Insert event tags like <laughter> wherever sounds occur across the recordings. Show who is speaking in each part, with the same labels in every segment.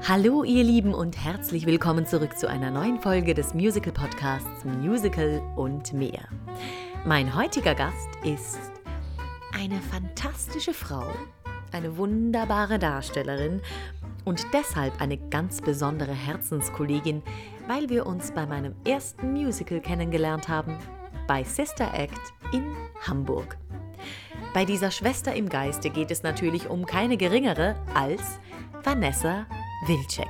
Speaker 1: Hallo ihr Lieben und herzlich willkommen zurück zu einer neuen Folge des Musical Podcasts Musical und mehr. Mein heutiger Gast ist eine fantastische Frau, eine wunderbare Darstellerin und deshalb eine ganz besondere Herzenskollegin, weil wir uns bei meinem ersten Musical kennengelernt haben, bei Sister Act in Hamburg. Bei dieser Schwester im Geiste geht es natürlich um keine geringere als Vanessa Wilczek.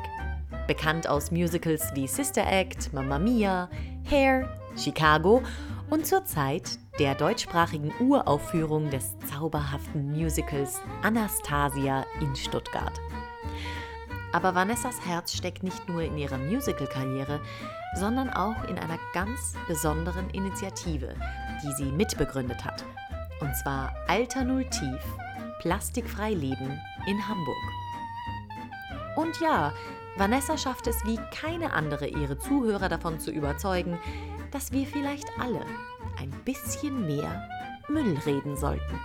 Speaker 1: Bekannt aus Musicals wie Sister Act, Mamma Mia, Hair, Chicago und zur Zeit der deutschsprachigen Uraufführung des zauberhaften Musicals Anastasia in Stuttgart. Aber Vanessas Herz steckt nicht nur in ihrer Musical-Karriere, sondern auch in einer ganz besonderen Initiative, die sie mitbegründet hat. Und zwar Alter Null Tief, Plastikfrei Leben in Hamburg. Und ja, Vanessa schafft es wie keine andere, ihre Zuhörer davon zu überzeugen, dass wir vielleicht alle ein bisschen mehr Müll reden sollten.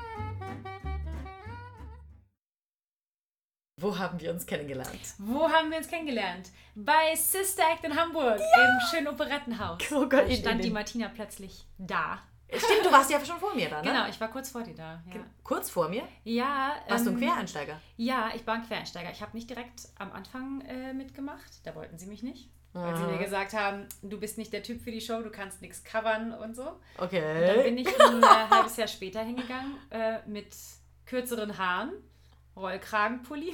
Speaker 1: Wo haben wir uns kennengelernt?
Speaker 2: Wo haben wir uns kennengelernt? Bei Sister Act in Hamburg, im schönen Operettenhaus.
Speaker 1: Oh Gott,
Speaker 2: da stand die Martina plötzlich da.
Speaker 1: Stimmt, du warst ja schon vor mir da, ne?
Speaker 2: Genau, ich war kurz vor dir da. Ja,
Speaker 1: Kurz vor mir?
Speaker 2: ja
Speaker 1: Warst du ein
Speaker 2: ähm,
Speaker 1: Quereinsteiger?
Speaker 2: Ja, ich war ein Quereinsteiger. Ich habe nicht direkt am Anfang äh, mitgemacht. Da wollten sie mich nicht. Weil sie
Speaker 1: Aha.
Speaker 2: mir gesagt haben, du bist nicht der Typ für die Show, du kannst nichts covern und so. Dann
Speaker 1: Okay.
Speaker 2: bin ich ein äh, halbes Jahr später hingegangen äh, mit kürzeren Haaren, Rollkragenpulli.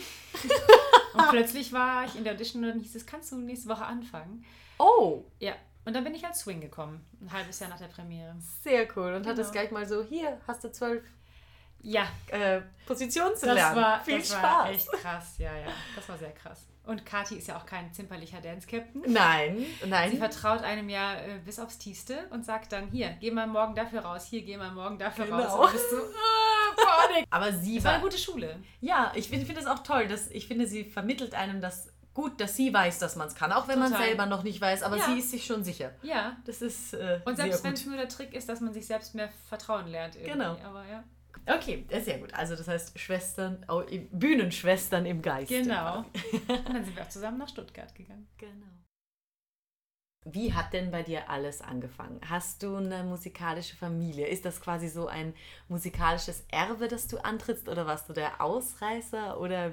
Speaker 2: <laughs> und plötzlich war ich in der Audition und dann hieß es, kannst du nächste Woche anfangen?
Speaker 1: Oh,
Speaker 2: Ja, und dann bin ich als Swing gekommen, ein halbes Jahr nach der Premiere.
Speaker 1: sehr cool. Und hat
Speaker 2: Genau.
Speaker 1: gleich mal so, hier hast du zwölf
Speaker 2: Ja,
Speaker 1: äh, Positionen zu
Speaker 2: das
Speaker 1: lernen.
Speaker 2: war,
Speaker 1: Viel
Speaker 2: das
Speaker 1: Spaß.
Speaker 2: war echt krass. Ja, ja, das war sehr krass. Und Kati ist ja auch kein zimperlicher Dance-Captain.
Speaker 1: Nein,
Speaker 2: Sie
Speaker 1: nein.
Speaker 2: vertraut einem ja äh, bis aufs Tiefste und sagt dann, hier, geh mal morgen dafür raus, hier, geh mal morgen dafür
Speaker 1: Genau.
Speaker 2: raus. Und bist so, <laughs> äh.
Speaker 1: Aber sie
Speaker 2: war
Speaker 1: war.
Speaker 2: eine gute Schule.
Speaker 1: Ja, ich finde find es auch toll. Dass, ich finde, sie vermittelt einem das gut, dass sie weiß, dass man es kann. Auch wenn man selber noch nicht weiß, aber
Speaker 2: Ja.
Speaker 1: sie ist sich schon sicher.
Speaker 2: Ja.
Speaker 1: Das ist äh,
Speaker 2: Und selbst wenn es nur der Trick ist, dass man sich selbst mehr vertrauen lernt. Irgendwie.
Speaker 1: Genau.
Speaker 2: Aber ja.
Speaker 1: Okay, äh, sehr gut. Also das heißt Schwestern, oh, Bühnenschwestern im Geist.
Speaker 2: Genau. <laughs> Und dann sind wir auch zusammen nach Stuttgart gegangen.
Speaker 1: Genau. Wie hat denn bei dir alles angefangen? Hast du eine musikalische Familie? Ist das quasi so ein musikalisches Erbe, das du antrittst? Oder warst du der Ausreißer? Oder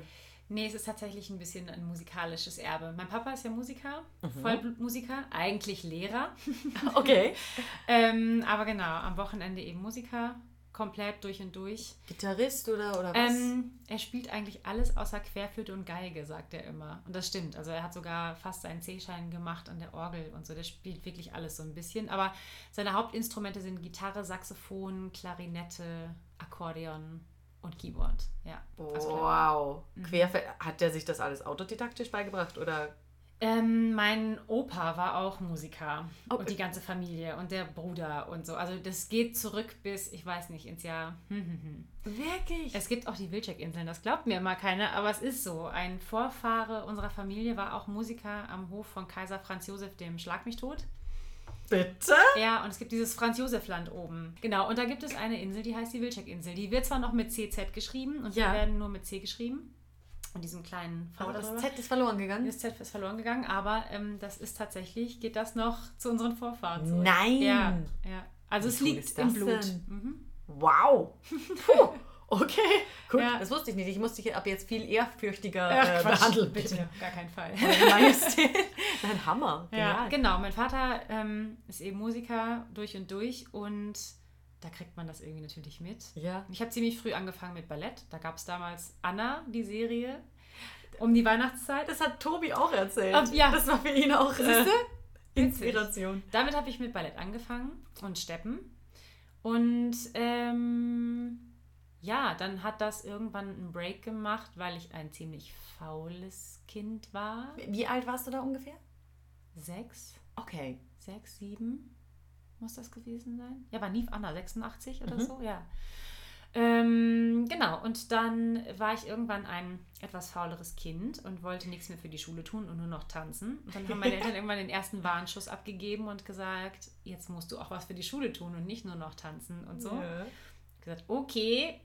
Speaker 2: Nee, es ist tatsächlich ein bisschen ein musikalisches Erbe. Mein Papa ist ja Musiker, Vollblutmusiker, eigentlich Lehrer. <laughs>
Speaker 1: okay. <laughs>
Speaker 2: ähm, aber genau, am Wochenende eben Musiker, komplett durch und durch.
Speaker 1: Gitarrist oder, oder was?
Speaker 2: Ähm, er spielt eigentlich alles außer Querflöte und Geige, sagt er immer. Und das stimmt. Also er hat sogar fast seinen C-Schein gemacht an der Orgel und so. Der spielt wirklich alles so ein bisschen. Aber seine Hauptinstrumente sind Gitarre, Saxophon, Klarinette, Akkordeon und Keyboard. Ja. Also
Speaker 1: wow. Querfeld, hat der sich das alles autodidaktisch beigebracht? Oder?
Speaker 2: Ähm, mein Opa war auch Musiker
Speaker 1: Oh,
Speaker 2: und die ganze Familie und der Bruder und so. Also das geht zurück bis, ich weiß nicht, ins Jahr. Hm, hm, hm.
Speaker 1: Wirklich?
Speaker 2: Es gibt auch die Wilczek-Inseln, das glaubt mir immer keiner, aber es ist so. Ein Vorfahre unserer Familie war auch Musiker am Hof von Kaiser Franz Josef, dem Schlag mich tot.
Speaker 1: Bitte?
Speaker 2: Ja, und es gibt dieses Franz-Josef-Land oben. Genau, und da gibt es eine Insel, die heißt die Wilczek-Insel. Die wird zwar noch mit CZ geschrieben und
Speaker 1: Ja.
Speaker 2: wir werden nur mit C geschrieben. Und diesem kleinen V
Speaker 1: Aber das. Z ist verloren gegangen?
Speaker 2: Das Z ist verloren gegangen, aber ähm, das ist tatsächlich, geht das noch zu unseren Vorfahren zurück.
Speaker 1: Nein!
Speaker 2: Ja, ja. Also
Speaker 1: Wie
Speaker 2: es
Speaker 1: cool
Speaker 2: liegt im Blut. Mhm.
Speaker 1: Wow. <laughs> Puh. Okay, gut.
Speaker 2: Ja.
Speaker 1: Das wusste ich nicht. Ich musste dich ab jetzt viel ehrfürchtiger
Speaker 2: Ach,
Speaker 1: äh, behandeln.
Speaker 2: bitte, auf gar keinen Fall. <laughs>
Speaker 1: Majestät. Nein, Hammer.
Speaker 2: Ja,
Speaker 1: Genial.
Speaker 2: genau. Mein Vater ähm, ist eben Musiker durch und durch und da kriegt man das irgendwie natürlich mit.
Speaker 1: Ja.
Speaker 2: Ich habe ziemlich früh angefangen mit Ballett. Da gab es damals Anna, die Serie, um die Weihnachtszeit.
Speaker 1: Das hat Tobi auch erzählt.
Speaker 2: Ah, ja.
Speaker 1: Das war für ihn auch äh? Inspiration.
Speaker 2: Damit habe ich mit Ballett angefangen und Steppen. Und ähm, ja, dann hat das irgendwann einen Break gemacht, weil ich ein ziemlich faules Kind war.
Speaker 1: Wie alt warst du da ungefähr?
Speaker 2: Sechs,
Speaker 1: Okay.
Speaker 2: sechs, sieben muss das gewesen sein. Ja, war Nief Anna, 86 oder
Speaker 1: Mhm.
Speaker 2: so, ja. Ähm, genau, und dann war ich irgendwann ein etwas fauleres Kind und wollte nichts mehr für die Schule tun und nur noch tanzen. Und dann haben meine Eltern <laughs> irgendwann den ersten Warnschuss abgegeben und gesagt, jetzt musst du auch was für die Schule tun und nicht nur noch tanzen und so.
Speaker 1: Ja.
Speaker 2: gesagt, okay,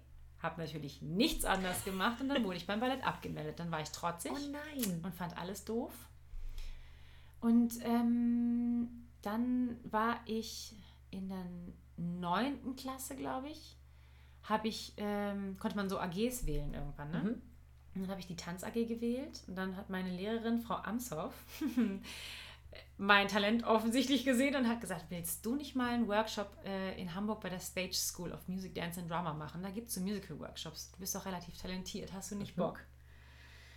Speaker 2: habe natürlich nichts anders gemacht und dann wurde ich beim Ballett abgemeldet. Dann war ich trotzig
Speaker 1: Oh
Speaker 2: und fand alles doof. Und ähm, dann war ich in der neunten Klasse, glaube ich, habe ich, ähm, konnte man so AGs wählen irgendwann, ne?
Speaker 1: Mhm.
Speaker 2: Und dann habe ich die Tanz AG gewählt und dann hat meine Lehrerin, Frau Amshoff, <laughs> mein Talent offensichtlich gesehen und hat gesagt, willst du nicht mal einen Workshop äh, in Hamburg bei der Stage School of Music, Dance and Drama machen? Da gibt es so Musical-Workshops. Du bist doch relativ talentiert, hast du nicht
Speaker 1: Mhm.
Speaker 2: Bock?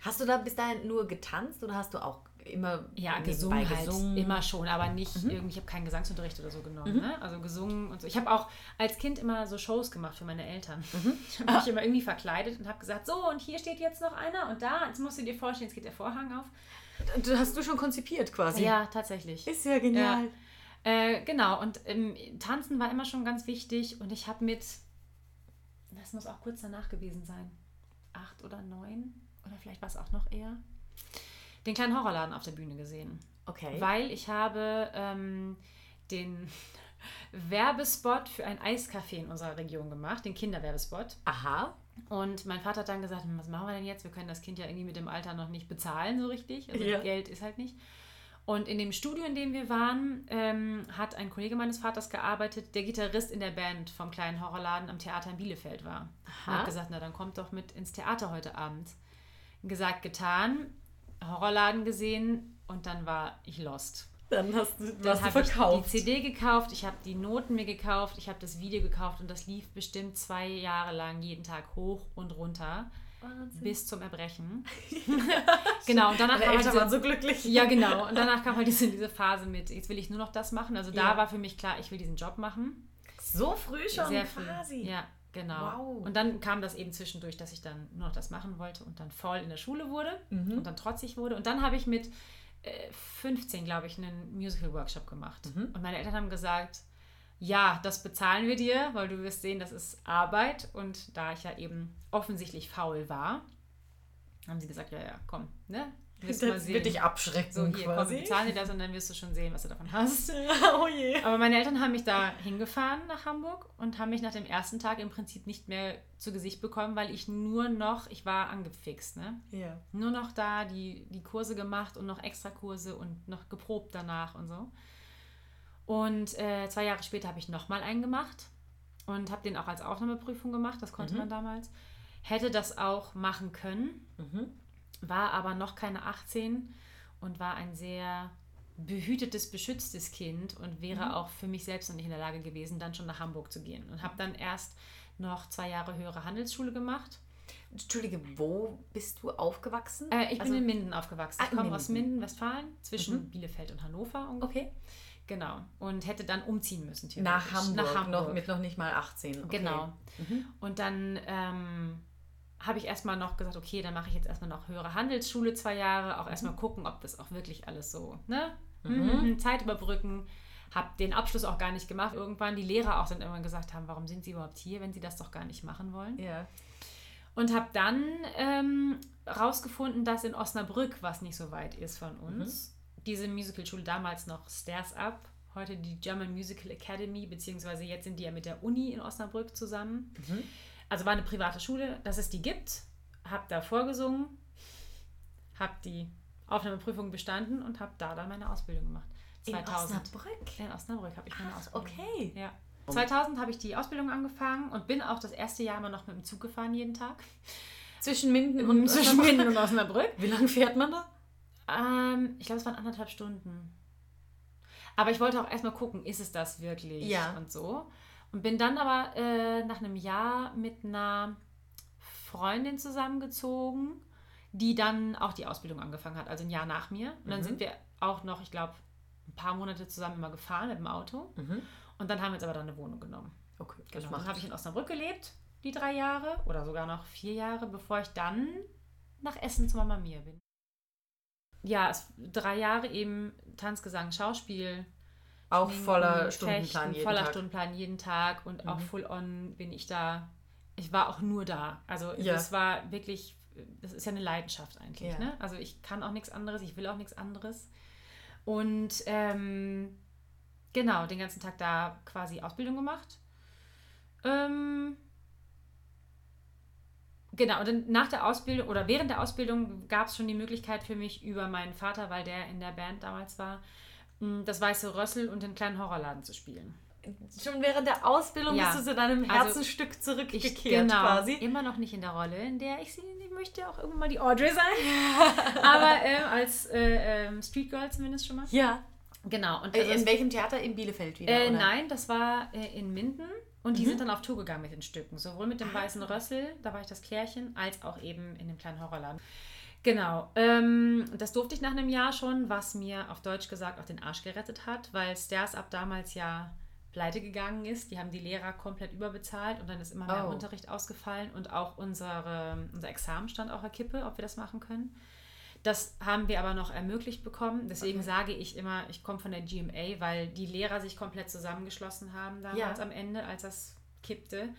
Speaker 1: Hast du da bis dahin nur getanzt oder hast du auch immer
Speaker 2: Ja, gesungen halt
Speaker 1: gesungen?
Speaker 2: immer schon, aber nicht
Speaker 1: Mhm.
Speaker 2: irgendwie, ich habe keinen Gesangsunterricht oder so genommen. Ne? Also gesungen und so. Ich habe auch als Kind immer so Shows gemacht für meine Eltern.
Speaker 1: Mhm. <laughs>
Speaker 2: Ich habe mich immer irgendwie verkleidet und habe gesagt, so und hier steht jetzt noch einer und da, jetzt musst du dir vorstellen, jetzt geht der Vorhang auf.
Speaker 1: Du hast du schon konzipiert quasi.
Speaker 2: Ja, tatsächlich.
Speaker 1: Ist ja genial.
Speaker 2: Äh, genau, und ähm, Tanzen war immer schon ganz wichtig und ich habe mit, das muss auch kurz danach gewesen sein, acht oder neun oder vielleicht war es auch noch eher, den kleinen Horrorladen auf der Bühne gesehen.
Speaker 1: Okay.
Speaker 2: Weil ich habe ähm, den <laughs> Werbespot für ein Eiscafé in unserer Region gemacht, den Kinderwerbespot.
Speaker 1: Aha.
Speaker 2: Und mein Vater hat dann gesagt, "Hm, was machen wir denn jetzt? Wir können das Kind ja irgendwie mit dem Alter noch nicht bezahlen so richtig. Also
Speaker 1: Ja.
Speaker 2: Geld ist halt nicht. Und in dem Studio, in dem wir waren, ähm, hat ein Kollege meines Vaters gearbeitet, der Gitarrist in der Band vom kleinen Horrorladen am Theater in Bielefeld war. Und
Speaker 1: Aha.
Speaker 2: hat gesagt, na dann kommt doch mit ins Theater heute Abend. Gesagt, getan, Horrorladen gesehen und dann war ich lost.
Speaker 1: Dann hast du,
Speaker 2: Dann
Speaker 1: hast du
Speaker 2: habe ich
Speaker 1: verkauft.
Speaker 2: die CD gekauft, ich habe die Noten mir gekauft, ich habe das Video gekauft und das lief bestimmt zwei Jahre lang jeden Tag hoch und runter
Speaker 1: Wahnsinn.
Speaker 2: bis zum Erbrechen. <laughs> <laughs> genau, und danach kam halt diese,
Speaker 1: so glücklich.
Speaker 2: ja genau, und danach kam halt diese, diese Phase mit, jetzt will ich nur noch das machen. Also da
Speaker 1: Ja.
Speaker 2: war für mich klar, ich will diesen Job machen.
Speaker 1: So früh schon
Speaker 2: Sehr früh.
Speaker 1: quasi.
Speaker 2: Ja, genau.
Speaker 1: Wow.
Speaker 2: Und dann kam das eben zwischendurch, dass ich dann nur noch das machen wollte und dann voll in der Schule wurde
Speaker 1: Mhm.
Speaker 2: und dann trotzig wurde. Und dann habe ich mit äh, 15, glaube ich, einen Musical-Workshop gemacht.
Speaker 1: Mhm.
Speaker 2: Und meine Eltern haben gesagt, ja, das bezahlen wir dir, weil du wirst sehen, das ist Arbeit. Und da ich ja eben offensichtlich faul war, haben sie gesagt, ja, ja, komm, ne? Wirst mal
Speaker 1: Das
Speaker 2: sehen.
Speaker 1: wird dich abschrecken
Speaker 2: so, hier, komm,
Speaker 1: quasi.
Speaker 2: bezahlen dir das und dann wirst du schon sehen, was du davon hast. <laughs>
Speaker 1: oh je.
Speaker 2: Aber meine Eltern haben mich da hingefahren nach Hamburg und haben mich nach dem ersten Tag im Prinzip nicht mehr zu Gesicht bekommen, weil ich nur noch, ich war angefixt, ne?
Speaker 1: Ja.
Speaker 2: Nur noch da die, die Kurse gemacht und noch extra Kurse und noch geprobt danach und so. Und äh, zwei Jahre später habe ich nochmal einen gemacht und habe den auch als Aufnahmeprüfung gemacht, das konnte
Speaker 1: Mhm.
Speaker 2: man damals. Hätte das auch machen können,
Speaker 1: Mhm.
Speaker 2: War aber noch keine 18 und war ein sehr behütetes, beschütztes Kind und wäre
Speaker 1: Mhm.
Speaker 2: auch für mich selbst noch nicht in der Lage gewesen, dann schon nach Hamburg zu gehen. Und habe dann erst noch zwei Jahre höhere Handelsschule gemacht.
Speaker 1: Entschuldige, wo bist du aufgewachsen?
Speaker 2: Äh, ich
Speaker 1: Also-
Speaker 2: bin in Minden aufgewachsen.
Speaker 1: Ah,
Speaker 2: Ich komme aus
Speaker 1: Minden.
Speaker 2: Westfalen, zwischen
Speaker 1: Mhm.
Speaker 2: Bielefeld und Hannover ungefähr.
Speaker 1: Okay.
Speaker 2: Genau. Und hätte dann umziehen müssen.
Speaker 1: Nach
Speaker 2: theoretisch.
Speaker 1: Hamburg,
Speaker 2: Nach Hamburg.
Speaker 1: Noch, mit noch nicht mal 18. Okay.
Speaker 2: Genau.
Speaker 1: Mhm.
Speaker 2: Und dann ähm, habe ich erstmal noch gesagt, okay, dann mache ich jetzt erstmal noch höhere Handelsschule zwei Jahre, auch erstmal gucken, ob das auch wirklich alles so, ne?
Speaker 1: Mhm.
Speaker 2: Mhm. Zeit überbrücken. Habe den Abschluss auch gar nicht gemacht. Irgendwann die Lehrer auch dann irgendwann gesagt haben, warum sind sie überhaupt hier, wenn sie das doch gar nicht machen wollen.
Speaker 1: Ja.
Speaker 2: Und habe dann ähm, rausgefunden, dass in Osnabrück, was nicht so weit ist von uns, diese Musicalschule damals noch Stairs Up, heute die German Musical Academy, beziehungsweise jetzt sind die ja mit der Uni in Osnabrück zusammen.
Speaker 1: Mhm.
Speaker 2: Also war eine private Schule, dass es die gibt. Hab da vorgesungen, hab die Aufnahmeprüfung bestanden und habe da dann meine Ausbildung gemacht.
Speaker 1: In
Speaker 2: 2000.
Speaker 1: Osnabrück?
Speaker 2: In Osnabrück habe ich meine
Speaker 1: Ach,
Speaker 2: Ausbildung.
Speaker 1: okay.
Speaker 2: Ja. 2000 habe ich die Ausbildung angefangen und bin auch das erste Jahr immer noch mit dem Zug gefahren jeden Tag.
Speaker 1: Zwischen Minden und <laughs>
Speaker 2: zwischen
Speaker 1: Osnabrück?
Speaker 2: Minden und Osnabrück.
Speaker 1: Wie lange fährt man da?
Speaker 2: Ähm, ich glaube, es waren anderthalb Stunden. Aber ich wollte auch erstmal gucken, ist es das wirklich
Speaker 1: Ja.
Speaker 2: und so. Und bin dann aber äh, nach einem Jahr mit einer Freundin zusammengezogen, die dann auch die Ausbildung angefangen hat, also ein Jahr nach mir. Und dann
Speaker 1: Mhm.
Speaker 2: sind wir auch noch, ich glaube, ein paar Monate zusammen immer gefahren mit dem Auto.
Speaker 1: Mhm.
Speaker 2: Und dann haben wir uns aber dann eine Wohnung genommen.
Speaker 1: Okay, das
Speaker 2: Genau. Dann habe ich in Osnabrück gelebt, die drei Jahre oder sogar noch vier Jahre, bevor ich dann nach Essen zu Mama Mia bin. Ja, es, drei Jahre eben Tanz, Gesang, Schauspiel.
Speaker 1: Auch voller
Speaker 2: Fechten,
Speaker 1: Stundenplan jeden
Speaker 2: voller
Speaker 1: Tag.
Speaker 2: Stundenplan jeden Tag und auch
Speaker 1: Mhm.
Speaker 2: full on bin ich da. Ich war auch nur da. Also
Speaker 1: Ja.
Speaker 2: es war wirklich, das ist ja eine Leidenschaft eigentlich.
Speaker 1: Ja.
Speaker 2: Ne? Also ich kann auch nichts anderes, ich will auch nichts anderes. Und ähm, genau, den ganzen Tag da quasi Ausbildung gemacht. Ähm, Genau, und dann nach der Ausbildung oder während der Ausbildung gab es schon die Möglichkeit für mich über meinen Vater, weil der in der Band damals war, das Weiße Rössel und den kleinen Horrorladen zu spielen.
Speaker 1: Schon während der Ausbildung
Speaker 2: Ja.
Speaker 1: bist du zu deinem
Speaker 2: Also,
Speaker 1: Herzensstück zurückgekehrt
Speaker 2: genau,
Speaker 1: quasi.
Speaker 2: immer noch nicht in der Rolle, in der ich sie, ich möchte auch irgendwann mal die Audrey sein. <laughs> Aber ähm, als äh, ähm, Street Girl zumindest schon mal.
Speaker 1: Ja.
Speaker 2: Genau. Und also
Speaker 1: in welchem Theater? In Bielefeld wieder?
Speaker 2: Äh, nein, das war äh, in Minden und die
Speaker 1: Mhm.
Speaker 2: sind dann auf Tour gegangen mit den Stücken. Sowohl mit dem
Speaker 1: Ah.
Speaker 2: Weißen Rössel, da war ich das Klärchen, als auch eben in dem kleinen Horrorladen. Genau, ähm, das durfte ich nach einem Jahr schon, was mir auf Deutsch gesagt auch den Arsch gerettet hat, weil Stairs ab damals ja pleite gegangen ist. Die haben die Lehrer komplett überbezahlt und dann ist immer mehr
Speaker 1: Oh.
Speaker 2: Unterricht ausgefallen und auch unsere, unser Examen stand auch der Kippe, ob wir das machen können. Das haben wir aber noch ermöglicht bekommen. Deswegen
Speaker 1: Okay.
Speaker 2: sage ich immer, ich komme von der GMA, weil die Lehrer sich komplett zusammengeschlossen haben damals
Speaker 1: Ja.
Speaker 2: am Ende, als das kippte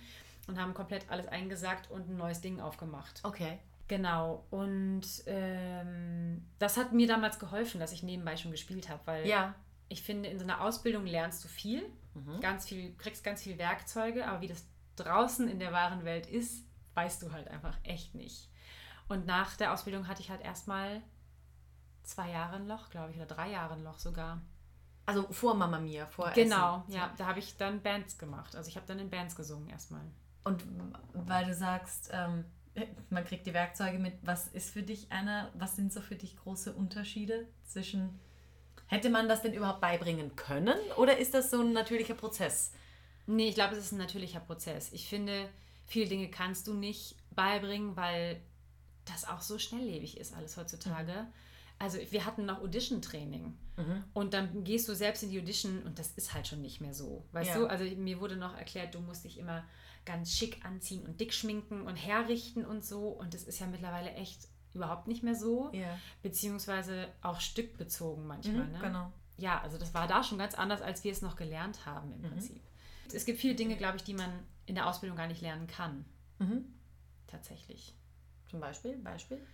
Speaker 2: und haben komplett alles eingesackt und ein neues Ding aufgemacht.
Speaker 1: Okay.
Speaker 2: Genau. Und ähm, das hat mir damals geholfen, dass ich nebenbei schon gespielt habe, weil
Speaker 1: Ja.
Speaker 2: ich finde, in so einer Ausbildung lernst du viel,
Speaker 1: Mhm.
Speaker 2: ganz viel, kriegst ganz viel Werkzeuge, aber wie das draußen in der wahren Welt ist, weißt du halt einfach echt nicht. Und nach der Ausbildung hatte ich halt erstmal zwei Jahre ein Loch, glaube ich, oder drei Jahre ein Loch sogar.
Speaker 1: Also vor Mama Mia, vor
Speaker 2: Genau,
Speaker 1: Essen.
Speaker 2: ja, da habe ich dann Bands gemacht. Also ich habe dann in Bands gesungen erstmal.
Speaker 1: Und weil du sagst, ähm, man kriegt die Werkzeuge mit, was ist für dich einer, was sind so für dich große Unterschiede zwischen, hätte man das denn überhaupt beibringen können oder ist das so ein natürlicher Prozess?
Speaker 2: Nee, ich glaube, es ist ein natürlicher Prozess. Ich finde, viele Dinge kannst du nicht beibringen, weil das auch so schnelllebig ist alles heutzutage. Also wir hatten noch Audition-Training und dann gehst du selbst in die Audition und das ist halt schon nicht mehr so. Weißt
Speaker 1: Ja.
Speaker 2: du, also mir wurde noch erklärt, du musst dich immer ganz schick anziehen und dick schminken und herrichten und so und das ist ja mittlerweile echt überhaupt nicht mehr so,
Speaker 1: Ja.
Speaker 2: beziehungsweise auch stückbezogen manchmal. ne?
Speaker 1: Genau.
Speaker 2: ja, also das war da schon ganz anders, als wir es noch gelernt haben im Prinzip. Es gibt viele Dinge, glaube ich, die man in der Ausbildung gar nicht lernen kann.
Speaker 1: Mhm.
Speaker 2: Tatsächlich.
Speaker 1: Zum Beispiel, Beispiel?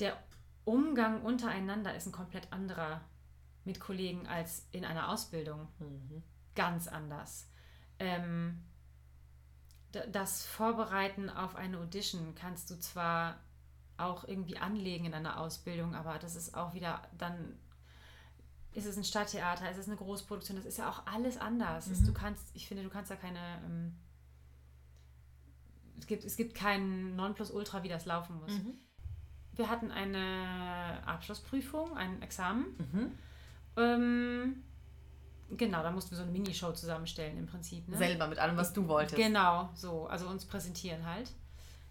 Speaker 2: Der Umgang untereinander ist ein komplett anderer mit Kollegen als in einer Ausbildung.
Speaker 1: Mhm.
Speaker 2: Ganz anders. Ähm, das Vorbereiten auf eine Audition kannst du zwar auch irgendwie anlegen in einer Ausbildung, aber das ist auch wieder dann ist es ein Stadttheater, ist es eine Großproduktion, das ist ja auch alles anders. Es- Du kannst, ich finde, du kannst da keine ähm, es gibt, es gibt kein Nonplusultra, wie das laufen muss.
Speaker 1: Mhm.
Speaker 2: Wir hatten eine Abschlussprüfung, ein Examen.
Speaker 1: Mhm.
Speaker 2: Ähm, genau, da mussten wir so eine Minishow zusammenstellen im Prinzip. Ne?
Speaker 1: Selber mit allem, was du wolltest.
Speaker 2: Genau, so. Also uns präsentieren halt.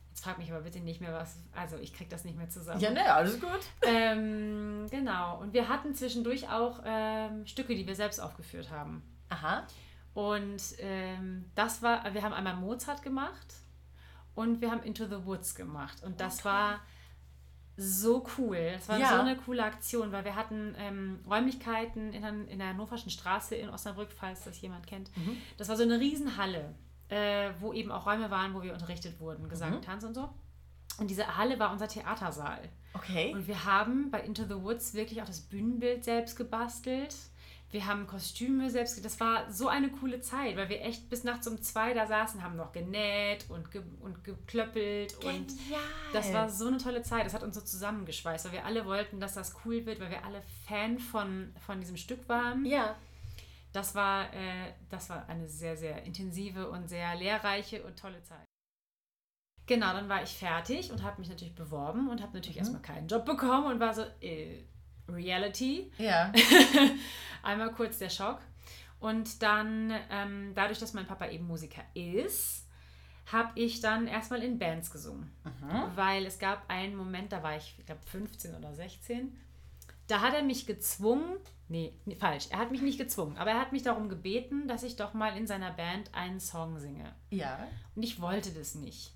Speaker 2: Jetzt frag mich aber bitte nicht mehr was. Also ich krieg das nicht mehr zusammen.
Speaker 1: Ja, ne, alles gut.
Speaker 2: Ähm, genau. Und wir hatten zwischendurch auch ähm, Stücke, die wir selbst aufgeführt haben.
Speaker 1: Aha.
Speaker 2: Und ähm, das war, wir haben einmal Mozart gemacht und wir haben Into the Woods gemacht. Und das war so cool. Das war
Speaker 1: Ja.
Speaker 2: so eine coole Aktion, weil wir hatten ähm, Räumlichkeiten in, der- in der Hannoverschen Straße in Osnabrück, falls das jemand kennt. Das war so eine Riesenhalle, äh, wo eben auch Räume waren, wo wir unterrichtet wurden, Gesang,
Speaker 1: Mhm.
Speaker 2: Tanz und so. Und diese Halle war unser Theatersaal.
Speaker 1: Okay.
Speaker 2: Und wir haben bei Into the Woods wirklich auch das Bühnenbild selbst gebastelt. Wir haben Kostüme selbst, das war so eine coole Zeit, weil wir echt bis nachts um zwei da saßen, haben noch genäht und, ge und geklöppelt und
Speaker 1: Genial.
Speaker 2: das war so eine tolle Zeit. Das hat uns so zusammengeschweißt, weil wir alle wollten, dass das cool wird, weil wir alle Fan von, von diesem Stück waren.
Speaker 1: Ja.
Speaker 2: Das war, äh, das war eine sehr, sehr intensive und sehr lehrreiche und tolle Zeit. Genau, dann war ich fertig und habe mich natürlich beworben und habe natürlich
Speaker 1: Mhm.
Speaker 2: erstmal keinen Job bekommen und war so, äh, Reality.
Speaker 1: Ja. <laughs>
Speaker 2: Einmal kurz der Schock. Und dann, ähm, dadurch, dass mein Papa eben Musiker ist, habe ich dann erstmal in Bands gesungen. Weil es gab einen Moment, da war ich, ich glaube, 15 oder 16. Da hat er mich gezwungen, nee, nee, falsch, er hat mich nicht gezwungen, aber er hat mich darum gebeten, dass ich doch mal in seiner Band einen Song singe.
Speaker 1: Ja.
Speaker 2: Und ich wollte das nicht.